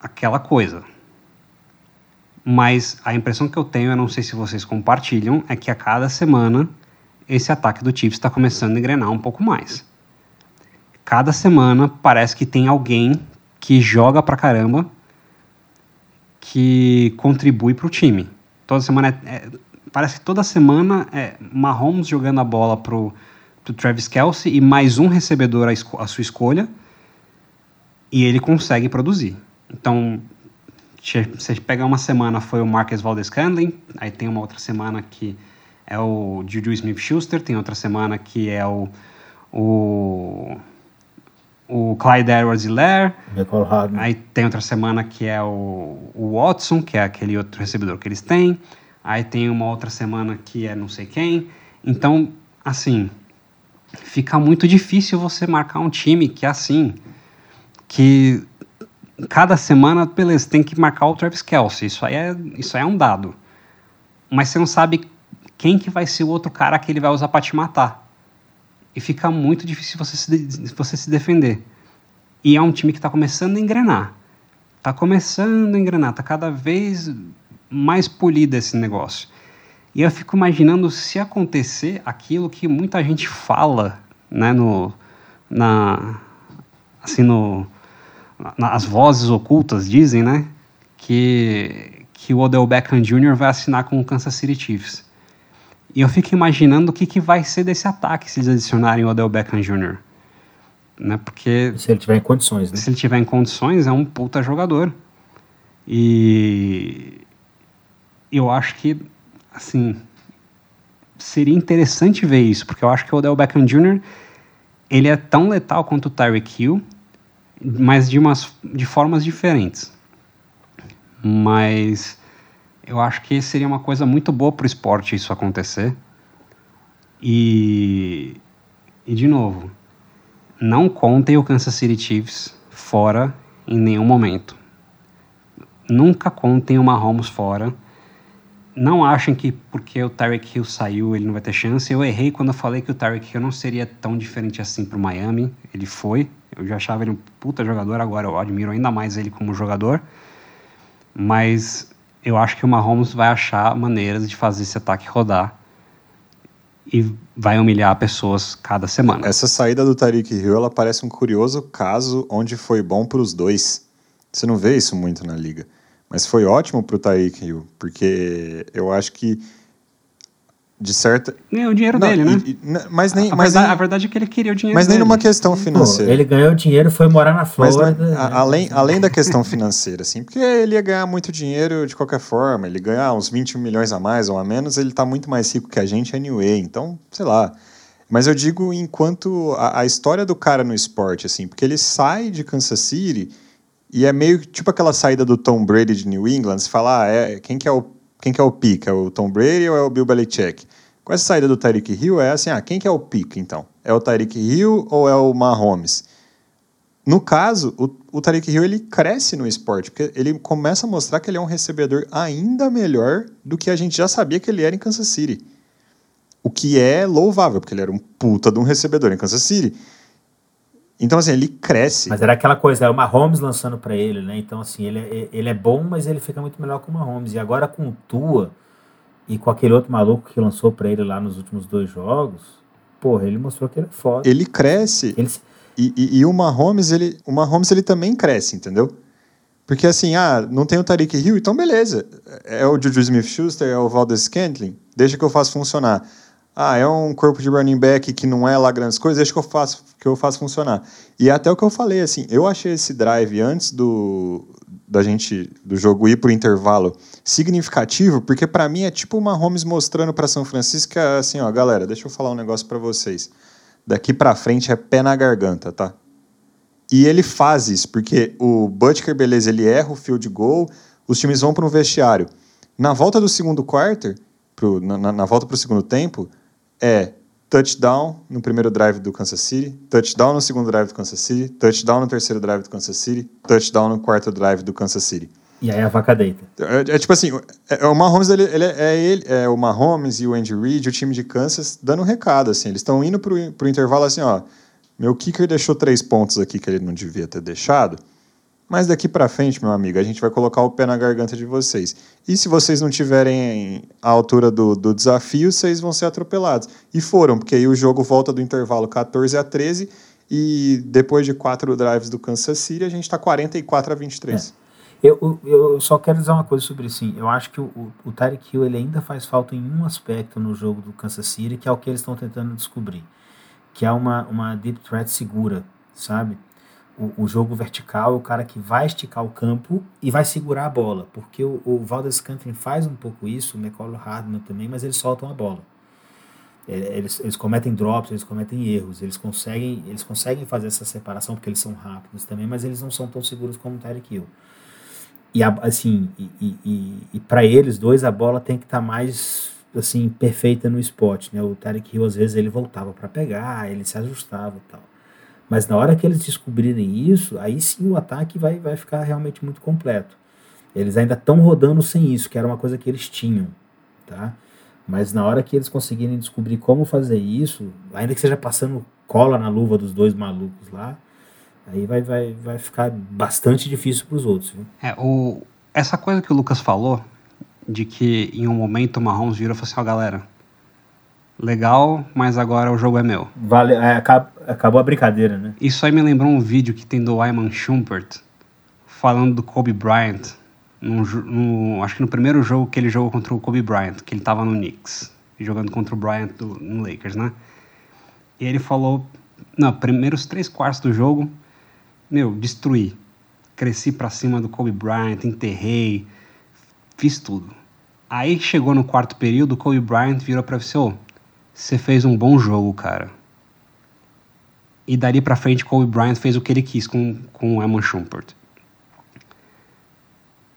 aquela coisa. Mas a impressão que eu tenho, eu não sei se vocês compartilham, é que a cada semana esse ataque do Chiefs está começando a engrenar um pouco mais. Cada semana parece que tem alguém que joga pra caramba que contribui para o time. Toda semana é, é, parece que toda semana é Mahomes jogando a bola pro, pro Travis Kelsey e mais um recebedor à, à sua escolha e ele consegue produzir. Então, você pega uma semana foi o Marcus Valdez Scandling, aí tem uma outra semana que é o Juju Smith-Schuster, tem outra semana que é o, o o Clyde edwards hilaire Aí tem outra semana que é o, o, Watson, que é aquele outro recebedor que eles têm. Aí tem uma outra semana que é não sei quem. Então, assim, fica muito difícil você marcar um time que é assim, que cada semana, beleza, tem que marcar o Travis Kelsey. Isso aí é, isso aí é um dado. Mas você não sabe quem que vai ser o outro cara que ele vai usar para te matar e fica muito difícil você se, você se defender. E é um time que está começando a engrenar. Está começando a engrenar, está cada vez mais polido esse negócio. E eu fico imaginando se acontecer aquilo que muita gente fala, né, no, na, assim, no, nas vozes ocultas dizem, né, que, que o Odell Beckham Jr. vai assinar com o Kansas City Chiefs. E eu fico imaginando o que, que vai ser desse ataque se eles adicionarem o Odell Beckham Jr. Né? Porque. Se ele tiver em condições, né? Se ele tiver em condições, é um puta jogador. E. Eu acho que, assim. Seria interessante ver isso, porque eu acho que o Odell Beckham Jr. ele é tão letal quanto o Tyreek Hill, mas de, umas, de formas diferentes. Mas eu acho que seria uma coisa muito boa para o esporte isso acontecer. E, e, de novo, não contem o Kansas City Chiefs fora em nenhum momento. Nunca contem o Mahomes fora. Não achem que porque o Tyreek Hill saiu ele não vai ter chance. Eu errei quando eu falei que o Tyreek Hill não seria tão diferente assim para o Miami. Ele foi. Eu já achava ele um puta jogador, agora eu admiro ainda mais ele como jogador. Mas eu acho que o Mahomes vai achar maneiras de fazer esse ataque rodar e vai humilhar pessoas cada semana. Essa saída do Tariq Hill, ela parece um curioso caso onde foi bom para os dois. Você não vê isso muito na liga. Mas foi ótimo para o Tariq Hill, porque eu acho que de certa. Ganhou o dinheiro não, dele, né? E, mas nem, a, mas verdade, nem, a verdade é que ele queria o dinheiro Mas dele. nem numa questão financeira. Pô, ele ganhou dinheiro foi morar na Flórida. Mas, a, além, além da questão financeira, assim, porque ele ia ganhar muito dinheiro de qualquer forma. Ele ganhar uns 20 milhões a mais ou a menos, ele tá muito mais rico que a gente anyway. Então, sei lá. Mas eu digo enquanto a, a história do cara no esporte, assim, porque ele sai de Kansas City e é meio tipo aquela saída do Tom Brady de New England. Você fala, ah, é, quem, que é o, quem que é o pica? É o Tom Brady ou é o Bill Belichick? Com essa saída do Tyreek Hill, é assim, ah, quem que é o pico, então? É o Tyreek Hill ou é o Mahomes? No caso, o, o Hill ele cresce no esporte, porque ele começa a mostrar que ele é um recebedor ainda melhor do que a gente já sabia que ele era em Kansas City. O que é louvável, porque ele era um puta de um recebedor em Kansas City. Então, assim, ele cresce. Mas era aquela coisa, é o Mahomes lançando para ele, né? Então, assim, ele, é, ele é bom, mas ele fica muito melhor com o Mahomes. E agora com o Tua, e com aquele outro maluco que lançou para ele lá nos últimos dois jogos, porra, ele mostrou que ele é foda. Ele cresce. Ele... E, e, e, o Mahomes, ele, o Mahomes, ele também cresce, entendeu? Porque assim, ah, não tem o Tariq Hill, então beleza. É o Juju Smith-Schuster, é o Valdez Scantling, deixa que eu faço funcionar. Ah, é um corpo de running back que não é lá grandes coisas, deixa que eu faço, que eu faço funcionar. E até o que eu falei, assim, eu achei esse drive antes do da gente do jogo ir pro intervalo significativo, porque para mim é tipo uma Holmes mostrando para São Francisco é assim, ó, galera, deixa eu falar um negócio para vocês. Daqui para frente é pé na garganta, tá? E ele faz isso, porque o Butker, beleza, ele erra o field goal, os times vão para um vestiário. Na volta do segundo quarto, na, na volta para o segundo tempo, é touchdown no primeiro drive do Kansas City, touchdown no segundo drive do Kansas City, touchdown no terceiro drive do Kansas City, touchdown no quarto drive do Kansas City. E aí a vaca deita. É, é tipo assim, é, é, o Mahomes, ele, ele, é, ele, é o Mahomes e o Andy Reid, o time de Kansas, dando um recado, assim, eles estão indo pro, pro intervalo assim, ó, meu kicker deixou três pontos aqui que ele não devia ter deixado, mas daqui para frente, meu amigo, a gente vai colocar o pé na garganta de vocês. E se vocês não tiverem a altura do, do desafio, vocês vão ser atropelados. E foram, porque aí o jogo volta do intervalo 14 a 13 e depois de quatro drives do Kansas City, a gente está 44 a 23. É. Eu, eu só quero dizer uma coisa sobre isso. Eu acho que o, o, o Tyreek Hill ele ainda faz falta em um aspecto no jogo do Kansas City, que é o que eles estão tentando descobrir, que é uma, uma deep threat segura, sabe? O, o, jogo vertical é o cara que vai esticar o campo e vai segurar a bola, porque o, o Valdez Scantling faz um pouco isso, o McCall Hardman também, mas eles soltam a bola. É, eles, eles cometem drops, eles cometem erros, eles conseguem, eles conseguem fazer essa separação porque eles são rápidos também, mas eles não são tão seguros como o Tyreek Hill. E assim, e, e, e, e para eles dois a bola tem que estar tá mais assim perfeita no spot, né? O Tyreek Hill às vezes ele voltava para pegar, ele se ajustava e tal. Mas na hora que eles descobrirem isso, aí sim o ataque vai, vai ficar realmente muito completo. Eles ainda estão rodando sem isso, que era uma coisa que eles tinham, tá? Mas na hora que eles conseguirem descobrir como fazer isso, ainda que seja passando cola na luva dos dois malucos lá, aí vai, vai, vai ficar bastante difícil para os outros. Viu? É, o, essa coisa que o Lucas falou, de que em um momento o Mahomes virou e falou assim, ó oh, galera, legal, mas agora o jogo é meu. Vale, é, acabou a brincadeira, né? Isso aí me lembrou um vídeo que tem do Wyman Schumpert falando do Kobe Bryant, no, no, acho que no primeiro jogo que ele jogou contra o Kobe Bryant, que ele estava no Knicks, jogando contra o Bryant do, no Lakers, né? E ele falou, não, primeiros três quartos do jogo, meu, destruí. Cresci para cima do Kobe Bryant, enterrei, fiz tudo. Aí chegou no quarto período, o Kobe Bryant virou para você, oh, você fez um bom jogo, cara. E dali pra frente, Kobe Bryant fez o que ele quis com, com o Eamon Shumpert.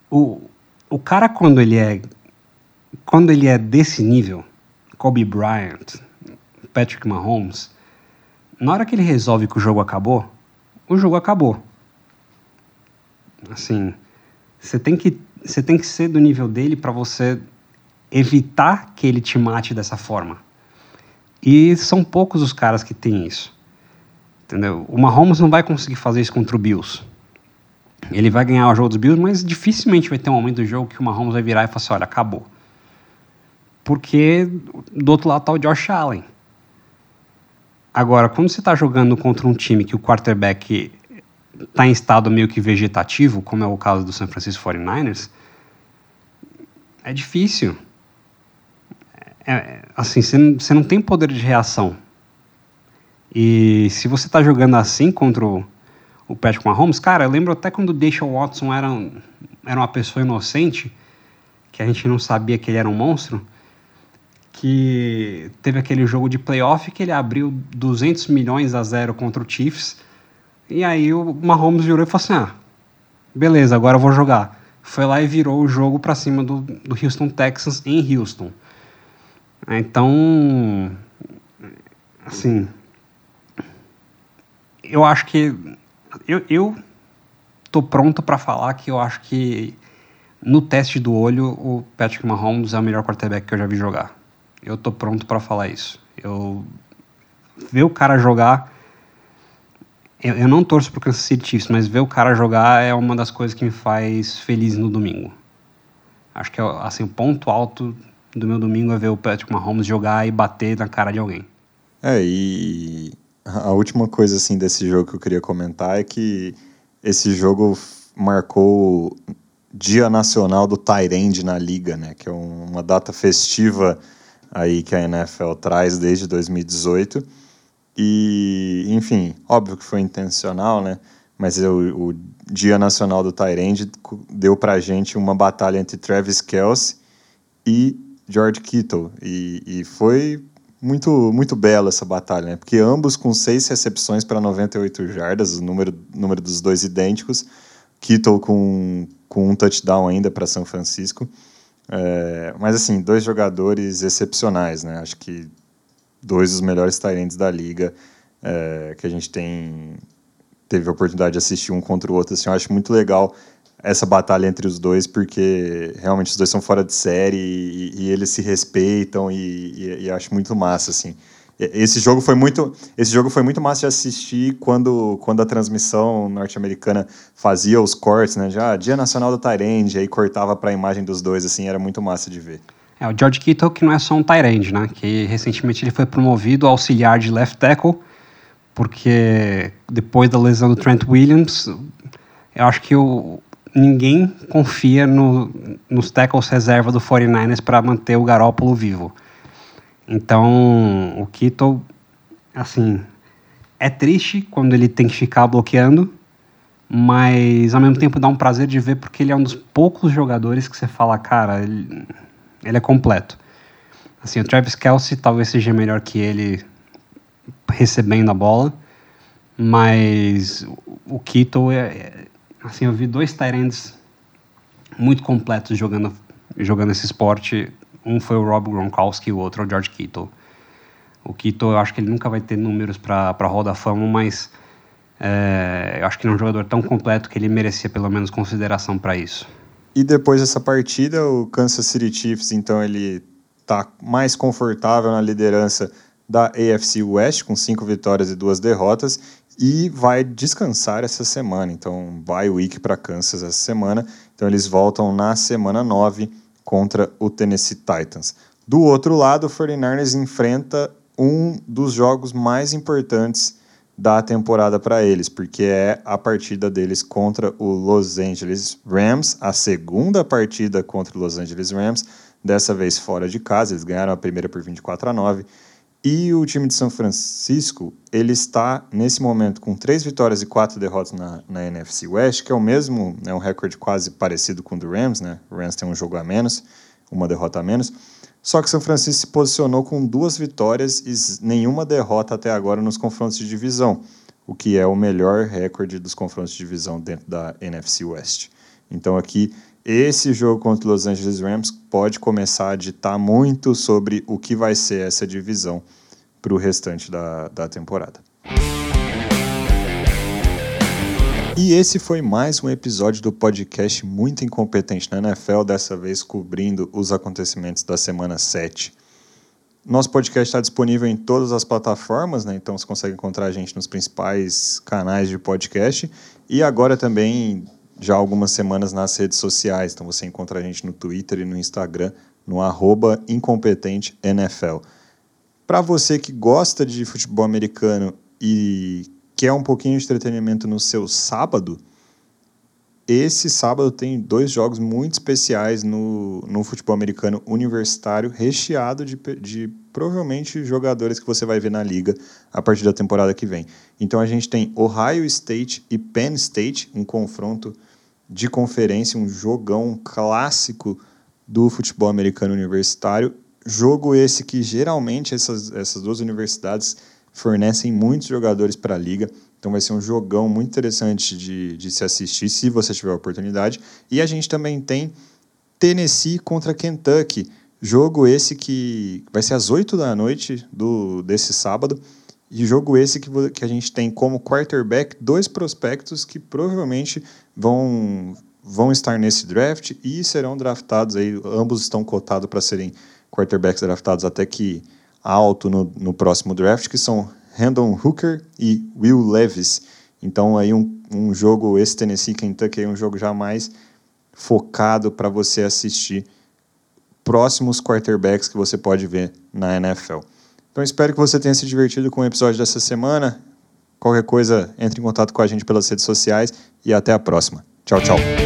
O, o cara, quando ele é quando ele é desse nível, Kobe Bryant, Patrick Mahomes, na hora que ele resolve que o jogo acabou, o jogo acabou. Assim, você tem que você tem que ser do nível dele para você evitar que ele te mate dessa forma. E são poucos os caras que têm isso. Entendeu? O Mahomes não vai conseguir fazer isso contra o Bills. Ele vai ganhar o jogo dos Bills, mas dificilmente vai ter um momento do jogo que o Mahomes vai virar e falar assim: olha, acabou. Porque do outro lado está o Josh Allen. Agora, quando você está jogando contra um time que o quarterback está em estado meio que vegetativo, como é o caso do San Francisco 49ers, é difícil é, assim, você não tem poder de reação. E se você está jogando assim contra o, o Patrick Mahomes, cara, eu lembro até quando o Deshaun Watson era, era uma pessoa inocente, que a gente não sabia que ele era um monstro, que teve aquele jogo de playoff que ele abriu 200 milhões a zero contra o Chiefs, e aí o Mahomes virou e falou assim, ah, beleza, agora eu vou jogar. Foi lá e virou o jogo para cima do, do Houston Texans em Houston. Então, assim, eu acho que eu, eu tô pronto para falar que eu acho que no teste do olho o Patrick Mahomes é o melhor quarterback que eu já vi jogar. Eu tô pronto para falar isso. Eu ver o cara jogar eu, eu não torço pro Kansas City Chiefs, mas ver o cara jogar é uma das coisas que me faz feliz no domingo. Acho que é assim o ponto alto do meu domingo é ver o Patrick Mahomes jogar e bater na cara de alguém. É, e a última coisa assim desse jogo que eu queria comentar é que esse jogo marcou Dia Nacional do Tyrande na liga, né, que é uma data festiva aí que a NFL traz desde 2018. E, enfim, óbvio que foi intencional, né? Mas o, o Dia Nacional do Tyrande deu pra gente uma batalha entre Travis Kelce e George Kittle. E, e foi muito, muito bela essa batalha, né? Porque ambos com seis recepções para 98 jardas, o número, número dos dois idênticos. Kittle com, com um touchdown ainda para São Francisco. É, mas, assim, dois jogadores excepcionais, né? Acho que dois dos melhores talentos da liga é, que a gente tem teve a oportunidade de assistir um contra o outro. Assim, eu acho muito legal essa batalha entre os dois, porque realmente os dois são fora de série e, e eles se respeitam e, e, e, acho muito massa, assim. Esse jogo foi muito, esse jogo foi muito massa de assistir quando, quando a transmissão norte-americana fazia os cortes, né? Já Dia Nacional do Tyrande, aí cortava para a imagem dos dois, assim, era muito massa de ver. É, o George Kittle que não é só um Tyrande, né? Que recentemente ele foi promovido auxiliar de left tackle, porque depois da lesão do Trent Williams, eu acho que o, ninguém confia no, nos tackles reserva do 49ers para manter o Garópolo vivo. Então, o Kittle, assim, é triste quando ele tem que ficar bloqueando, mas ao mesmo tempo dá um prazer de ver porque ele é um dos poucos jogadores que você fala, cara, ele, ele é completo. Assim, o Travis Kelsey talvez seja melhor que ele recebendo a bola, mas o Kittle é, assim, eu vi dois Tyrands muito completos jogando, jogando esse esporte. Um foi o Rob Gronkowski o outro é o George Kittle. O Kittle, eu acho que ele nunca vai ter números para a Roda Fama, mas é, eu acho que ele é um jogador tão completo que ele merecia pelo menos consideração para isso. E depois dessa partida, o Kansas City Chiefs, então, ele está mais confortável na liderança da AFC West, com cinco vitórias e duas derrotas, e vai descansar essa semana. Então, vai o week para Kansas essa semana. Então, eles voltam na semana 9 contra o Tennessee Titans. Do outro lado, o 49ers enfrenta um dos jogos mais importantes da temporada para eles, porque é a partida deles contra o Los Angeles Rams, a segunda partida contra o Los Angeles Rams, dessa vez fora de casa. Eles ganharam a primeira por 24 a 9 e o time de São Francisco, ele está nesse momento com três vitórias e quatro derrotas na, na NFC West, que é o mesmo, é um recorde quase parecido com o do Rams, né? O Rams tem um jogo a menos, uma derrota a menos. Só que São Francisco se posicionou com duas vitórias e nenhuma derrota até agora nos confrontos de divisão, o que é o melhor recorde dos confrontos de divisão dentro da NFC West. Então aqui esse jogo contra os Los Angeles Rams pode começar a ditar muito sobre o que vai ser essa divisão para o restante da, da temporada. E esse foi mais um episódio do podcast Muito Incompetente na NFL, dessa vez cobrindo os acontecimentos da semana 7. Nosso podcast está disponível em todas as plataformas, né? então você consegue encontrar a gente nos principais canais de podcast. E agora também já há algumas semanas nas redes sociais. Então você encontra a gente no Twitter e no Instagram, no arroba incompetenteNFL. Para você que gosta de futebol americano e quer um pouquinho de entretenimento no seu sábado, esse sábado tem dois jogos muito especiais no, no futebol americano universitário, recheado de, de provavelmente jogadores que você vai ver na liga a partir da temporada que vem. Então a gente tem Ohio State e Penn State, um confronto de conferência, um jogão clássico do futebol americano universitário. Jogo esse que geralmente essas, essas duas universidades fornecem muitos jogadores para a liga. Então vai ser um jogão muito interessante de, de se assistir, se você tiver a oportunidade. E a gente também tem Tennessee contra Kentucky. Jogo esse que vai ser às 8 da noite do, desse sábado. E jogo esse que, que a gente tem como quarterback dois prospectos que provavelmente vão, vão estar nesse draft e serão draftados aí. Ambos estão cotados para serem quarterbacks draftados até que alto no, no próximo draft, que são Randall Hooker e Will Levis. Então aí um, um jogo, esse Tennessee Kentucky é um jogo já mais focado para você assistir próximos quarterbacks que você pode ver na NFL. Então espero que você tenha se divertido com o episódio dessa semana. Qualquer coisa, entre em contato com a gente pelas redes sociais e até a próxima. Tchau, tchau.